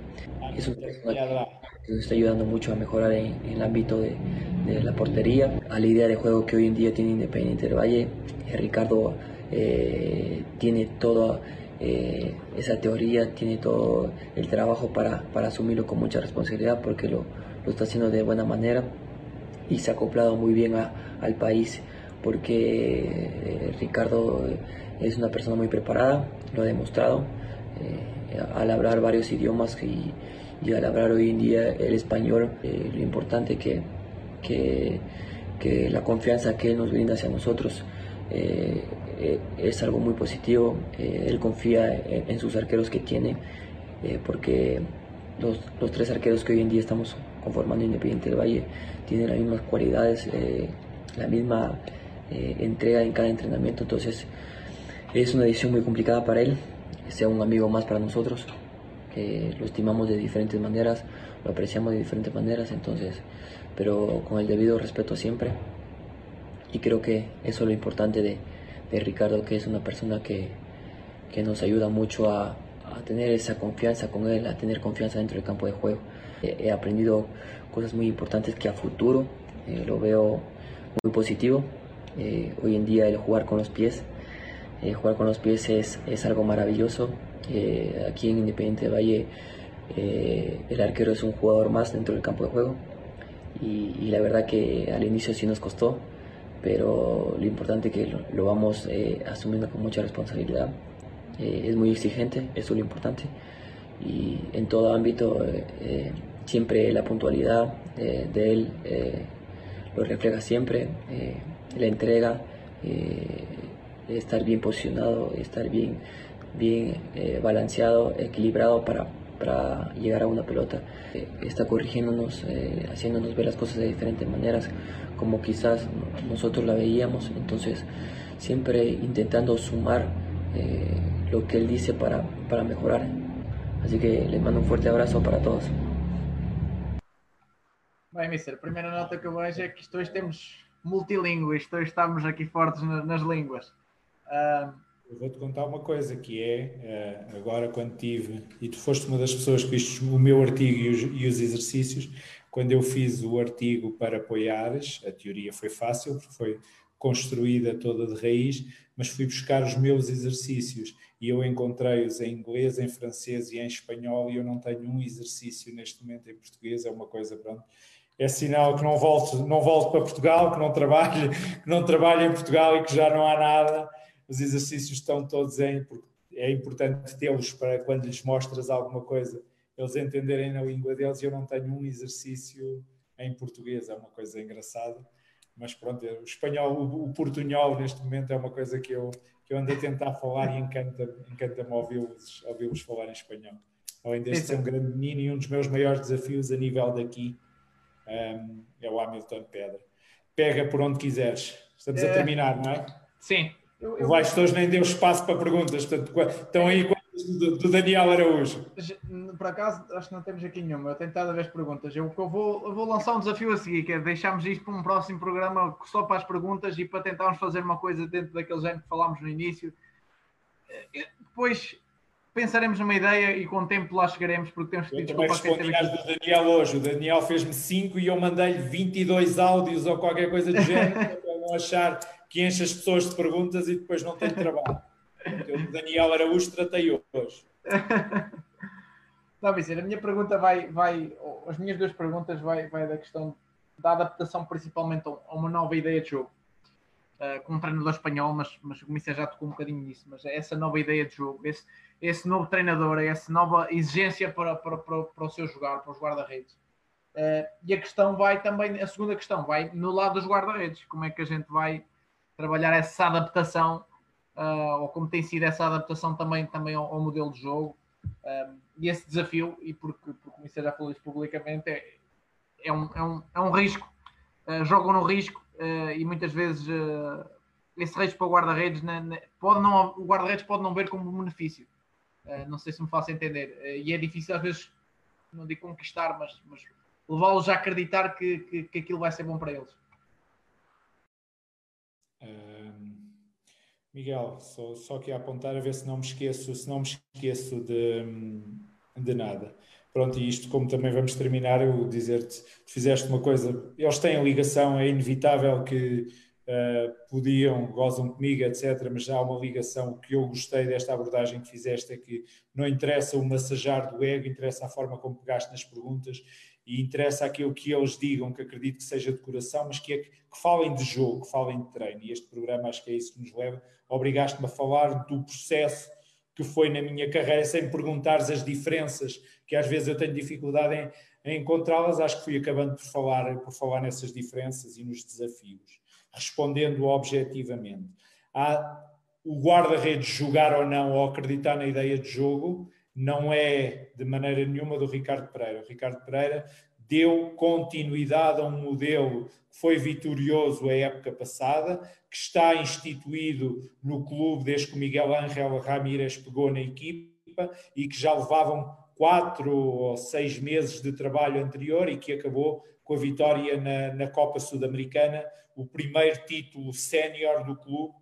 S8: Es un personaje que nos está ayudando mucho a mejorar en, en el ámbito de, de, la portería, a la idea de juego que hoy en día tiene Independiente del Valle. Eh, Ricardo eh, tiene toda eh, esa teoría, tiene todo el trabajo para, para asumirlo con mucha responsabilidad porque lo, lo está haciendo de buena manera y se ha acoplado muy bien a, al país porque eh, Ricardo es una persona muy preparada, lo ha demostrado, eh, al hablar varios idiomas y, y, al hablar hoy en día el español, eh, lo importante que, que, que, la confianza que él nos brinda hacia nosotros es algo muy positivo, él confía en, en, sus arqueros que tiene, porque los, los tres arqueros que hoy en día estamos conformando Independiente del Valle tiene las mismas cualidades, eh, la misma eh, entrega en cada entrenamiento, entonces es una decisión muy complicada para él, sea un amigo más para nosotros, que lo estimamos de diferentes maneras, lo apreciamos de diferentes maneras, entonces pero con el debido respeto siempre. Y creo que eso es lo importante de, Ricardo, que es una persona que, nos ayuda mucho a, tener esa confianza con él, a tener confianza dentro del campo de juego. He, aprendido cosas muy importantes que a futuro eh, lo veo muy positivo. Eh, hoy en día el jugar con los pies, eh, jugar con los pies es, es algo maravilloso. Eh, aquí en Independiente Valle el arquero es un jugador más dentro del campo de juego y, y, la verdad que al inicio sí nos costó, pero lo importante es que lo, lo vamos asumiendo con mucha responsabilidad. es muy exigente, eso es lo importante y en todo ámbito siempre la puntualidad de él lo refleja siempre la entrega, eh, estar bien posicionado, estar bien, bien eh, balanceado, equilibrado para, para, llegar a una pelota. Eh, está corrigiéndonos, eh, haciéndonos ver las cosas de diferentes maneras, como quizás nosotros la veíamos. Entonces, siempre intentando sumar eh, lo que él dice para, para mejorar. Así que les mando un fuerte abrazo para todos.
S2: Bem, Mister, a primeira nota que eu vejo é que hoje temos multilingües, então estamos aqui fortes nas, nas línguas. Uh...
S3: Eu vou-te contar uma coisa que é, uh, agora quando tive, e tu foste uma das pessoas que viste o meu artigo e os, e os, exercícios, quando eu fiz o artigo para apoiares, a teoria foi fácil, porque foi construída toda de raiz, mas fui buscar os meus exercícios e eu encontrei-os em inglês, em francês e em espanhol e eu não tenho um exercício neste momento em português, é uma coisa, pronto, é sinal que não volto, não volto para Portugal, que não trabalho, que não trabalho em Portugal e que já não há nada. Os exercícios estão todos em, porque é importante tê-los para quando lhes mostras alguma coisa, eles entenderem na língua deles. Eu não tenho um exercício em português, é uma coisa engraçada. Mas pronto, o espanhol, o, o portunhol neste momento é uma coisa que eu, que eu ando a tentar falar e encanta-me encanta ouvi-los ouvi falar em espanhol. Além deste ser um grande menino e um dos meus maiores desafios a nível daqui um, é o Hamilton Pedra. Pega por onde quiseres. Estamos é... a terminar, não é?
S2: Sim.
S3: Eu, eu... O Vais hoje nem deu espaço para perguntas, portanto, estão aí do, do Daniel Araújo.
S2: Por acaso, acho que não temos aqui nenhuma. Eu tenho estado a ver as perguntas. Eu, eu, vou, eu vou lançar um desafio a seguir, que é deixarmos isto para um próximo programa só para as perguntas e para tentarmos fazer uma coisa dentro daquele género que falámos no início. Eh, depois pensaremos numa ideia e com o tempo lá chegaremos, porque temos que
S3: pedir desculpa. Eu também respondi do Daniel hoje. O Daniel fez-me 5 e eu mandei-lhe 22 áudios ou qualquer coisa do género para não achar que enche as pessoas de perguntas e depois não tem trabalho. Eu, o Daniel Araújo tratei hoje.
S2: Não, dizer, a minha pergunta vai, vai, as minhas duas perguntas vai, vai da questão da adaptação principalmente a uma nova ideia de jogo. Uh, com um treinador espanhol, mas, mas o Comissão já tocou um bocadinho nisso, mas essa nova ideia de jogo, esse, esse novo treinador, essa nova exigência para, para, para, para o seu jogar, para os guarda-redes. Uh, e a questão vai também, a segunda questão vai no lado dos guarda-redes, como é que a gente vai trabalhar essa adaptação, uh, ou como tem sido essa adaptação também, também ao, ao modelo de jogo, uh, e esse desafio, e porque, porque o Ministério já falou isso publicamente, é, é, um, é, um, é um risco, jogam no risco, e muitas vezes esse risco para o guarda-redes, pode não, o guarda-redes pode não ver como um benefício, Uh, não sei se me faço entender. Uh, e é difícil às vezes, não digo conquistar, mas, mas levá-los a acreditar que, que, que, aquilo vai ser bom para eles.
S3: Miguel, só, só aqui a apontar a ver se não me esqueço, se não me esqueço de, de nada. Pronto, e isto, como também vamos terminar, eu dizer-te, fizeste uma coisa, eles têm ligação, é inevitável que uh, podiam, gozam comigo, etc. Mas há uma ligação. Que eu gostei desta abordagem que fizeste é que não interessa o massajar do ego, interessa a forma como pegaste nas perguntas e interessa aquilo que eles digam, que acredito que seja de coração, mas que, é que, que falem de jogo, que falem de treino. E este programa acho que é isso que nos leva. Obrigaste-me a falar do processo que foi na minha carreira, sem perguntares as diferenças, que às vezes eu tenho dificuldade em, em encontrá-las. Acho que fui acabando por falar, por falar nessas diferenças e nos desafios respondendo objetivamente. Há o guarda-redes jogar ou não, ou acreditar na ideia de jogo, não é de maneira nenhuma do Ricardo Pereira. O Ricardo Pereira deu continuidade a um modelo que foi vitorioso a época passada, que está instituído no clube desde que o Miguel Ángel Ramírez pegou na equipa e que já levavam quatro ou seis meses de trabalho anterior e que acabou com a vitória na, na Copa Sul-Americana, o primeiro título sénior do clube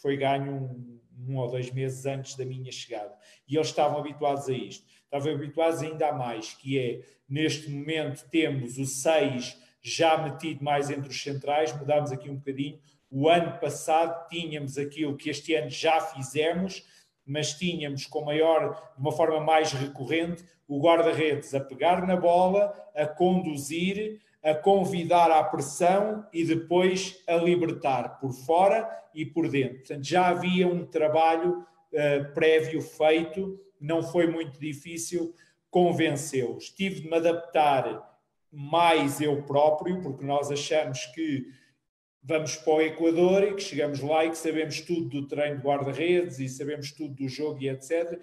S3: foi ganho um, um, ou dois meses antes da minha chegada. E eles estavam habituados a isto. Estavam habituados ainda a mais, que é, neste momento temos o 6 já metido mais entre os centrais, mudámos aqui um bocadinho. O ano passado tínhamos aquilo que este ano já fizemos, mas tínhamos com maior, de uma forma mais recorrente, o guarda-redes a pegar na bola, a conduzir, a convidar à pressão e depois a libertar por fora e por dentro. Portanto, já havia um trabalho uh, prévio feito, não foi muito difícil, convenceu-os. Tive de me adaptar mais eu próprio, porque nós achamos que vamos para o Equador e que chegamos lá e que sabemos tudo do treino de guarda-redes e sabemos tudo do jogo e etc.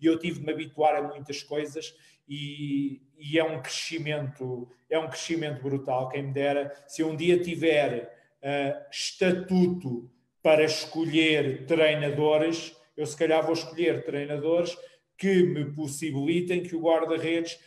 S3: E eu tive de me habituar a muitas coisas e, e, é um crescimento é um crescimento brutal. Quem me dera, se um dia tiver uh, estatuto para escolher treinadores, eu se calhar vou escolher treinadores que me possibilitem que o guarda-redes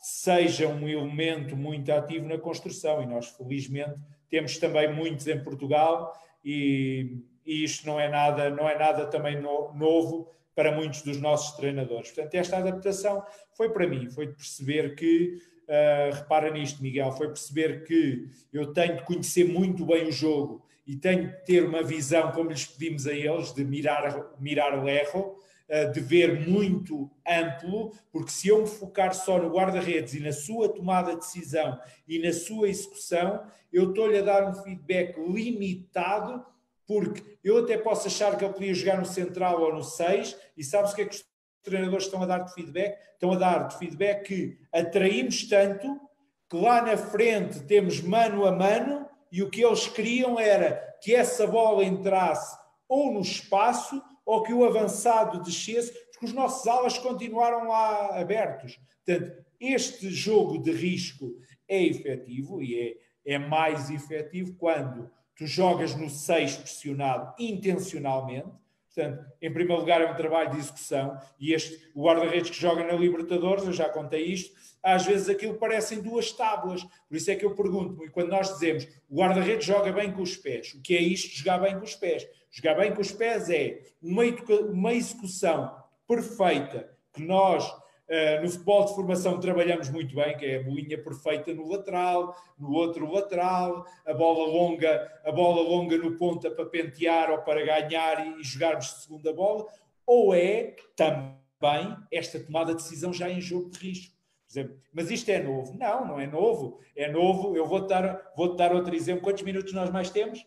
S3: seja um elemento muito ativo na construção. E nós, felizmente, temos também muitos em Portugal e, e isto não é nada, não é nada também no, novo para muitos dos nossos treinadores. Portanto, esta adaptação foi para mim, foi de perceber que, uh, repara nisto, Miguel, foi perceber que eu tenho de conhecer muito bem o jogo e tenho de ter uma visão, como lhes pedimos a eles, de mirar, mirar o erro, uh, de ver muito amplo, porque se eu me focar só no guarda-redes e na sua tomada de decisão e na sua execução, eu estou-lhe a dar um feedback limitado porque eu até posso achar que ele podia jogar no central ou no 6, e sabes o que é que os treinadores estão a dar de feedback? Estão a dar de feedback que atraímos tanto que lá na frente temos mano a mano e o que eles queriam era que essa bola entrasse ou no espaço ou que o avançado descesse, porque os nossos alas continuaram lá abertos. Portanto, este jogo de risco é efetivo e é, é mais efetivo quando tu jogas no 6 pressionado intencionalmente. Portanto, em primeiro lugar, é um trabalho de execução. E este, o guarda-redes que joga na Libertadores, eu já contei isto, às vezes aquilo parecem duas tábuas. Por isso é que eu pergunto, e quando nós dizemos o guarda-redes joga bem com os pés, o que é isto jogar bem com os pés? Jogar bem com os pés é uma, uma execução perfeita que nós Uh, no futebol de formação trabalhamos muito bem, que é a bolinha perfeita no lateral, no outro lateral, a bola longa, a bola longa no ponta para pentear ou para ganhar e, e jogarmos de segunda bola, ou é também esta tomada de decisão já em jogo de risco. Exemplo, mas isto é novo? Não, não é novo. É novo. Eu vou-te dar, vou dar outro exemplo. Quantos minutos nós mais temos?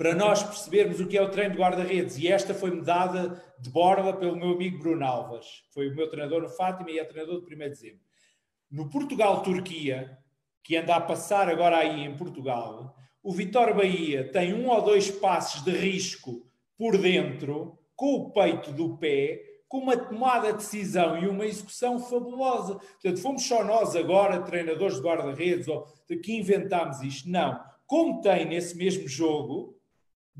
S3: Para nós percebermos o que é o treino de guarda-redes. E esta foi-me dada de borla pelo meu amigo Bruno Alves, foi o meu treinador no Fátima e é treinador do 1 de dezembro. No Portugal-Turquia, que anda a passar agora aí em Portugal, o Vitor Bahia tem um ou dois passes de risco por dentro, com o peito do pé, com uma tomada de decisão e uma execução fabulosa. Portanto, fomos só nós agora, treinadores de guarda-redes, que inventámos isto. Não. Como tem nesse mesmo jogo,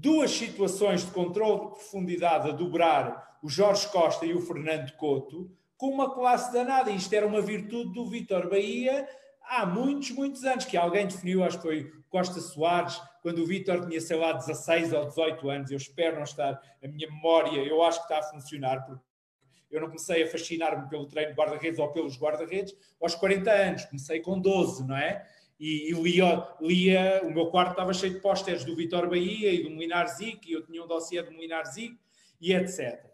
S3: duas situações de controle de profundidade a dobrar o Jorge Costa e o Fernando Couto, com uma classe danada. Isto era uma virtude do Vitor Bahia há muitos, muitos anos, que alguém definiu, acho que foi Costa Soares, quando o Vitor tinha, sei lá, 16 ou 18 anos. Eu espero não estar, a minha memória, eu acho que está a funcionar, porque eu não comecei a fascinar-me pelo treino de guarda-redes ou pelos guarda-redes aos 40 anos, comecei com 12, não é? E, e lia, lia, o meu quarto estava cheio de pósteres do Vitor Bahia e do Molinar Zic, e eu tinha um dossiê do Molinar Zic, e etc.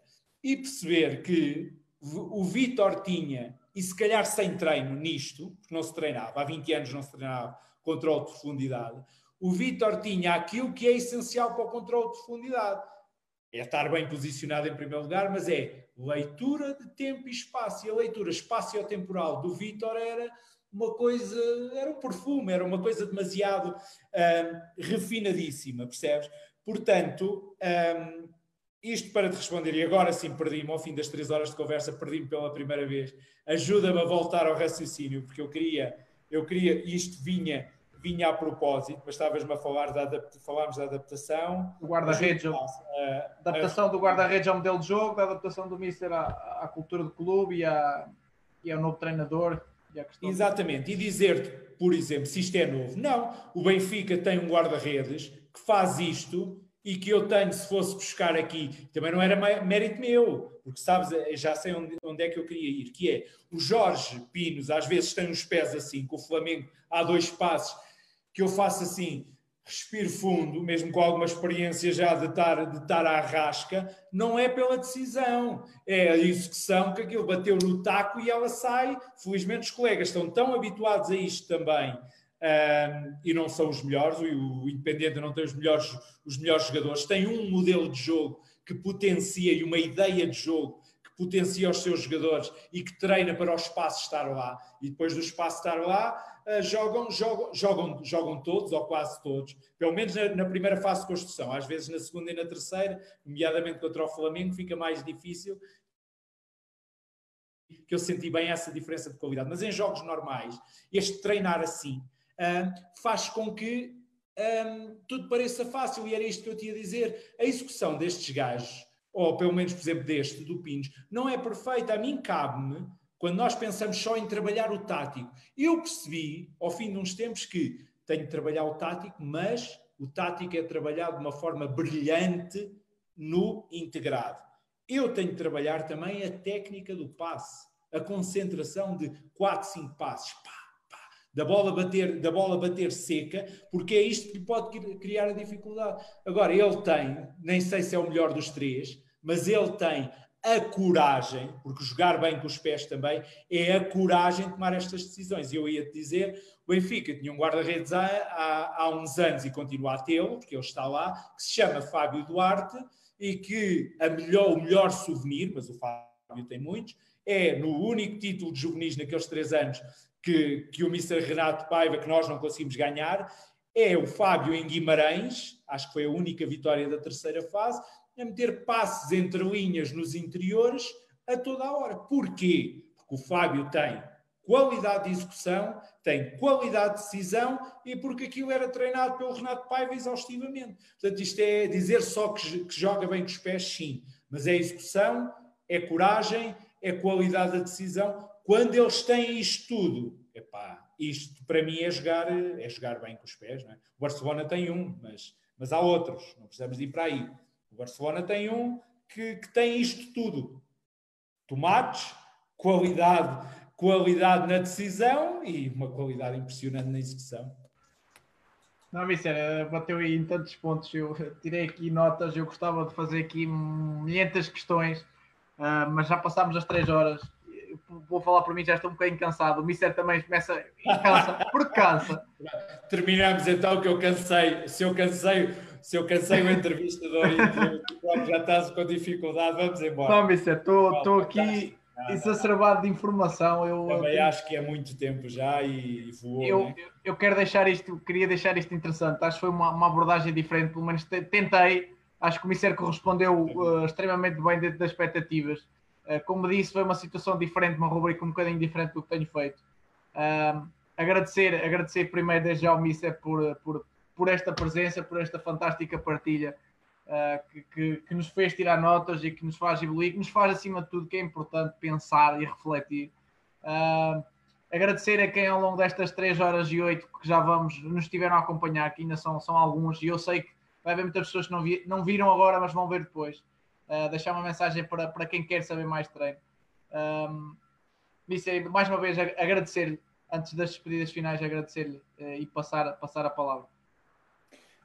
S3: E perceber que o Vitor tinha, e se calhar sem treino nisto, porque não se treinava, há 20 anos não se treinava controle de profundidade, o Vitor tinha aquilo que é essencial para o controle de profundidade. É estar bem posicionado em primeiro lugar, mas é leitura de tempo e espaço. E a leitura espaço-temporal do Vitor era uma coisa, era um perfume, era uma coisa demasiado refinadíssima, percebes? Portanto, isto para te responder, e agora sim perdi-me, ao fim das três horas de conversa, perdi-me pela primeira vez. Ajuda-me a voltar ao raciocínio, porque eu queria, eu queria, isto vinha, vinha a propósito, mas estavas-me a falar da, falámos da adaptação.
S2: Do guarda-redes, adaptação do guarda-redes ao modelo de jogo, da adaptação do Mister à, à cultura do clube e, à, e ao novo treinador E
S3: Exatamente. E dizer-te, por exemplo, se isto é novo. Não. O Benfica tem um guarda-redes que faz isto e que eu tenho, se fosse buscar aqui, também não era mérito meu, porque sabes, já sei onde, onde é que eu queria ir, que é o Jorge Pinos, às vezes tem uns pés assim, com o Flamengo há dois passos, que eu faço assim, respiro fundo, mesmo com alguma experiência já de estar, de estar à rasca, não é pela decisão, é a execução que aquilo bateu no taco e ela sai. Felizmente os colegas estão tão habituados a isto também um, e não são os melhores, o, Independente não tem os melhores, os melhores jogadores, tem um modelo de jogo que potencia e uma ideia de jogo potencia os seus jogadores e que treina para o espaço estar lá e depois do espaço estar lá uh, jogam, jogam, jogam, jogam todos ou quase todos, pelo menos na, na, primeira fase de construção. Às vezes na segunda e na terceira, nomeadamente contra o Flamengo, fica mais difícil. Que eu senti bem essa diferença de qualidade. Mas em jogos normais, este treinar assim uh, faz com que um, tudo pareça fácil, e era isto que eu tinha a dizer. A execução destes gajos, ou pelo menos, por exemplo, deste, do Pins, não é perfeita. A mim cabe-me quando nós pensamos só em trabalhar o tático. Eu percebi, ao fim de uns tempos, que tenho de trabalhar o tático, mas o tático é trabalhado de uma forma brilhante no integrado. Eu tenho de trabalhar também a técnica do passe, a concentração de 4, 5 passes. Pá, pá, da bola bater, da bola bater seca, porque é isto que pode criar a dificuldade. Agora, ele tem, nem sei se é o melhor dos três, mas ele tem a coragem, porque jogar bem com os pés também, é a coragem de tomar estas decisões. Eu ia te dizer, o Benfica tinha um guarda-redes há, há, há, uns anos e continua a tê-lo, porque ele está lá, que se chama Fábio Duarte e que a melhor, o melhor souvenir, mas o Fábio tem muitos, é no único título de juvenis naqueles três anos que, que o Mr. Renato Paiva, que nós não conseguimos ganhar, é o Fábio em Guimarães, acho que foi a única vitória da terceira fase, a meter passes entre linhas nos interiores a toda a hora. Porquê? Porque o Fábio tem qualidade de execução, tem qualidade de decisão e porque aquilo era treinado pelo Renato Paiva exaustivamente. Portanto, isto é dizer só que, que joga bem com os pés, sim, mas é execução, é coragem, é qualidade da de decisão. Quando eles têm isto tudo, epá, isto para mim é jogar, é jogar bem com os pés. Não é? O Barcelona tem um, mas, mas há outros, não precisamos ir para aí. O Barcelona tem um que, que tem isto tudo: tomates, qualidade, qualidade na decisão e uma qualidade impressionante na execução.
S2: Não, Mister, bateu aí em tantos pontos. Eu tirei aqui notas. Eu gostava de fazer aqui milhentas questões, uh, mas já passámos as três horas. Vou falar por mim, já estou um bocadinho cansado. O Mister também começa e cansa, porque cansa.
S3: Terminamos então que eu cansei. Se eu cansei, se eu cansei a entrevistador e já estás com dificuldade, vamos embora.
S2: Não, Mister, estou aqui exacerbado de informação. Eu
S3: também eu, acho que é muito tempo já e, e voou.
S2: Eu,
S3: né?
S2: eu quero deixar isto, queria deixar isto interessante. Acho que foi uma, uma abordagem diferente, pelo menos tentei. Acho que o Mister correspondeu uh, extremamente bem dentro das expectativas. Uh, como disse, foi uma situação diferente, uma rubrica um bocadinho diferente do que tenho feito. Uh, agradecer, agradecer primeiro desde já ao Mister por, por, por esta presença, por esta fantástica partilha uh, que, que, que, nos fez tirar notas e que nos faz evoluir, que nos faz acima de tudo que é importante pensar e refletir. Uh, agradecer a quem ao longo destas 3 horas e 8 que já vamos, nos estiveram a acompanhar, que ainda são, são alguns, e eu sei que vai haver muitas pessoas que não, vi, não viram agora, mas vão ver depois. Uh, deixar uma mensagem para, para quem quer saber mais treino. Um, mais uma vez agradecer antes das despedidas finais, agradecer-lhe uh, e passar, passar a palavra.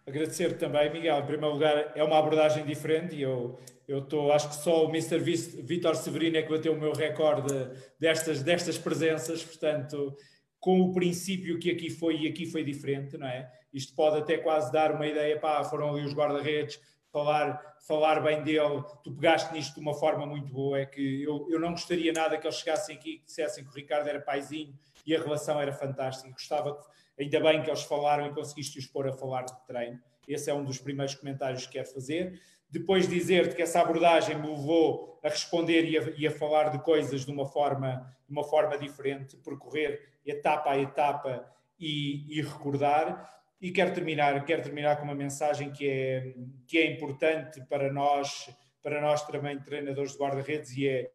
S3: Agradecer também, Miguel. Em primeiro lugar, é uma abordagem diferente e eu estou, acho que só o Mr. Vitor Severino é que bateu o meu recorde destas, destas presenças, portanto, com o princípio que aqui foi e aqui foi diferente, não é? Isto pode até quase dar uma ideia, pá, foram ali os guarda-redes, falar, falar bem dele, tu pegaste nisto de uma forma muito boa, é que eu, eu não gostaria nada que eles chegassem aqui e dissessem que o Ricardo era paizinho e a relação era fantástica, gostava Ainda bem que eles falaram e conseguiste os pôr a falar de treino. Esse é um dos primeiros comentários que quero fazer. Depois dizer-te que essa abordagem me levou a responder e a, e a, falar de coisas de uma forma, de uma forma diferente, percorrer etapa a etapa e, e recordar. E quero terminar, quero terminar com uma mensagem que é, que é importante para nós, para nós também treinadores de guarda-redes e é,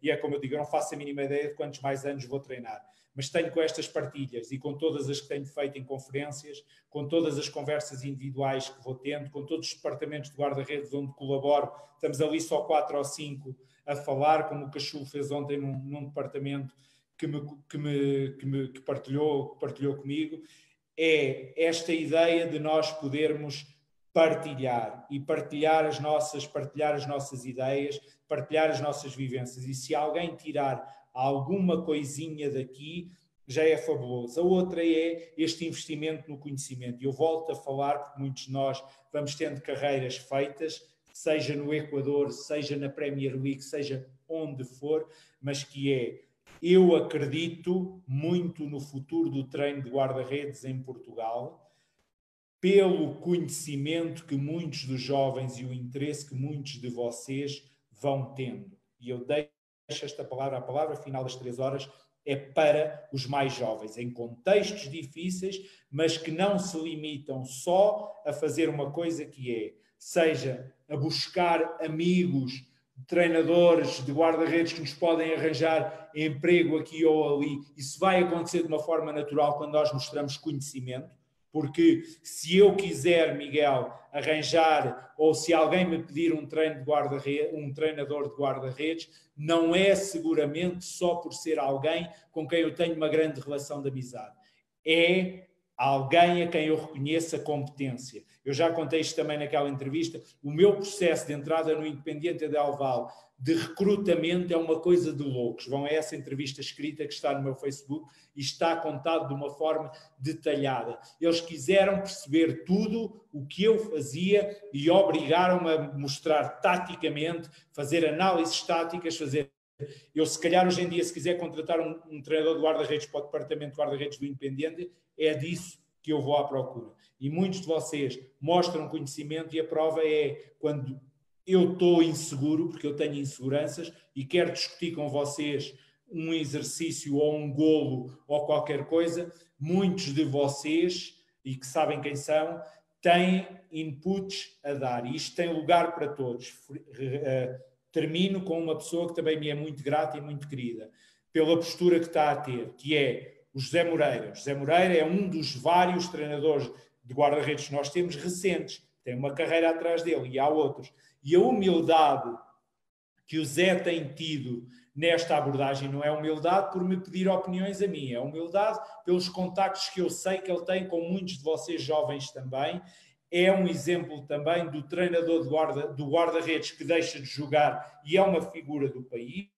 S3: e é como eu digo, eu não faço a mínima ideia de quantos mais anos vou treinar. Mas tenho com estas partilhas e com todas as que tenho feito em conferências, com todas as conversas individuais que vou tendo, com todos os departamentos de guarda-redes onde colaboro, estamos ali só quatro ou cinco a falar, como o Cachulo fez ontem num, num departamento que me, que me, que me que partilhou, partilhou comigo, é esta ideia de nós podermos partilhar e partilhar as nossas, partilhar as nossas ideias, partilhar as nossas vivências. E se alguém tirar alguma coisinha daqui, já é fabuloso. A outra é este investimento no conhecimento. Eu volto a falar, porque muitos de nós vamos tendo carreiras feitas, seja no Equador, seja na Premier League, seja onde for, mas que é eu acredito muito no futuro do treino de guarda-redes em Portugal, pelo conhecimento que muitos dos jovens e o interesse que muitos de vocês vão tendo. E eu deixo esta palavra, a palavra final das três horas, é para os mais jovens, em contextos difíceis, mas que não se limitam só a fazer uma coisa que é, seja a buscar amigos, treinadores de guarda-redes que nos podem arranjar emprego aqui ou ali. Isso vai acontecer de uma forma natural quando nós mostramos conhecimento, porque se eu quiser, Miguel, arranjar ou se alguém me pedir um treino de guarda um treinador de guarda-redes, não é seguramente só por ser alguém com quem eu tenho uma grande relação de amizade. É alguém a quem eu reconheça competência. Eu já contei isto também naquela entrevista. O meu processo de entrada no Independiente de Alval de recrutamento é uma coisa de loucos. Vão a essa entrevista escrita que está no meu Facebook e está contado de uma forma detalhada. Eles quiseram perceber tudo o que eu fazia e obrigaram-me a mostrar taticamente, fazer análises táticas, fazer eu, se calhar, hoje em dia, se quiser contratar um, um treinador de guarda-redes para o departamento de guarda-redes do Independente, é disso que eu vou à procura. E muitos de vocês mostram conhecimento e a prova é quando eu estou inseguro, porque eu tenho inseguranças e quero discutir com vocês um exercício ou um golo ou qualquer coisa, muitos de vocês, e que sabem quem são, têm inputs a dar. E isto tem lugar para todos. Termino com uma pessoa que também me é muito grata e muito querida, pela postura que está a ter, que é o José Moreira. O José Moreira é um dos vários treinadores de guarda-redes que nós temos recentes, tem uma carreira atrás dele e há outros. E a humildade que o Zé tem tido nesta abordagem não é humildade por me pedir opiniões a mim, é humildade pelos contactos que eu sei que ele tem com muitos de vocês jovens também é um exemplo também do treinador de guarda, do guarda-redes que deixa de jogar e é uma figura do país,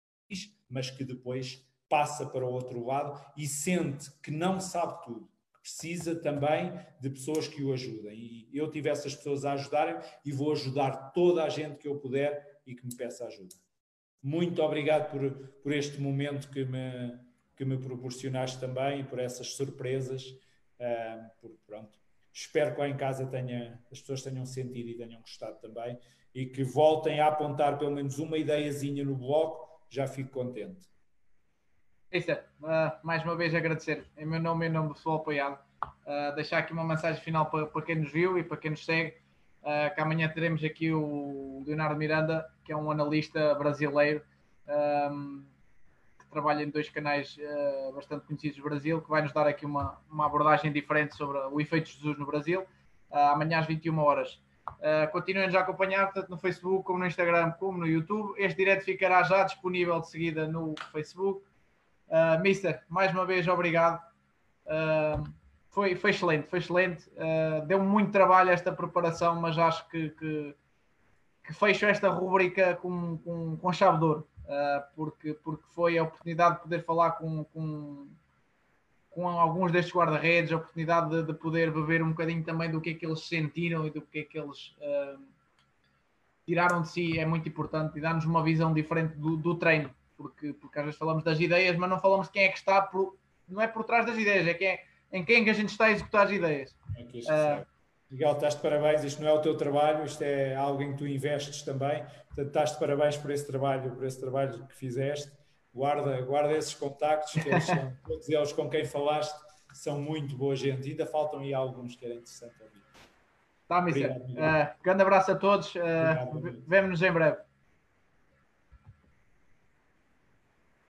S3: mas que depois passa para o outro lado e sente que não sabe tudo. Precisa também de pessoas que o ajudem. E eu tive essas pessoas a ajudarem e vou ajudar toda a gente que eu puder e que me peça ajuda. Muito obrigado por, por este momento que me, que me proporcionaste também e por essas surpresas. Uh, por, pronto, Espero que lá em casa tenha, as pessoas tenham sentido e tenham gostado também e que voltem a apontar pelo menos uma ideiazinha no bloco, já fico contente.
S2: Isso, uh, mais uma vez agradecer em meu nome e em nome do pessoal apoiado. Uh, deixar aqui uma mensagem final para, para quem nos viu e para quem nos segue. Uh, que amanhã teremos aqui o Leonardo Miranda, que é um analista brasileiro. Um, trabalha em dois canais uh, bastante conhecidos do Brasil, que vai nos dar aqui uma, uma abordagem diferente sobre o efeito de Jesus no Brasil, uh, amanhã às 21 horas. Uh, continuem a acompanhar, tanto no Facebook como no Instagram, como no YouTube. Este direto ficará já disponível de seguida no Facebook. Uh, Mister, mais uma vez, obrigado. Foi, foi excelente, foi excelente. Deu muito trabalho esta preparação, mas acho que, que, que fecho esta rubrica com, com, com chave de ouro. Ah, porque, porque foi a oportunidade de poder falar com, com, com alguns destes guarda-redes, a oportunidade de, de, poder beber um bocadinho também do que é que eles sentiram e do que é que eles uh, tiraram de si, é muito importante e dá-nos uma visão diferente do, do, treino, porque, porque às vezes falamos das ideias, mas não falamos de quem é que está, por, não é por trás das ideias, é quem é, em quem é que a gente está a executar as ideias.
S3: É Miguel, estás de parabéns, isto não é o teu trabalho, isto é algo em que tu investes também, portanto estás de parabéns por esse trabalho, por esse trabalho que fizeste, guarda, guarda esses contactos, que eles são, todos eles com quem falaste são muito boa gente, ainda faltam aí alguns que era interessante ouvir.
S2: Tá, Mister. Uh, grande abraço a todos, uh, vemo-nos em breve.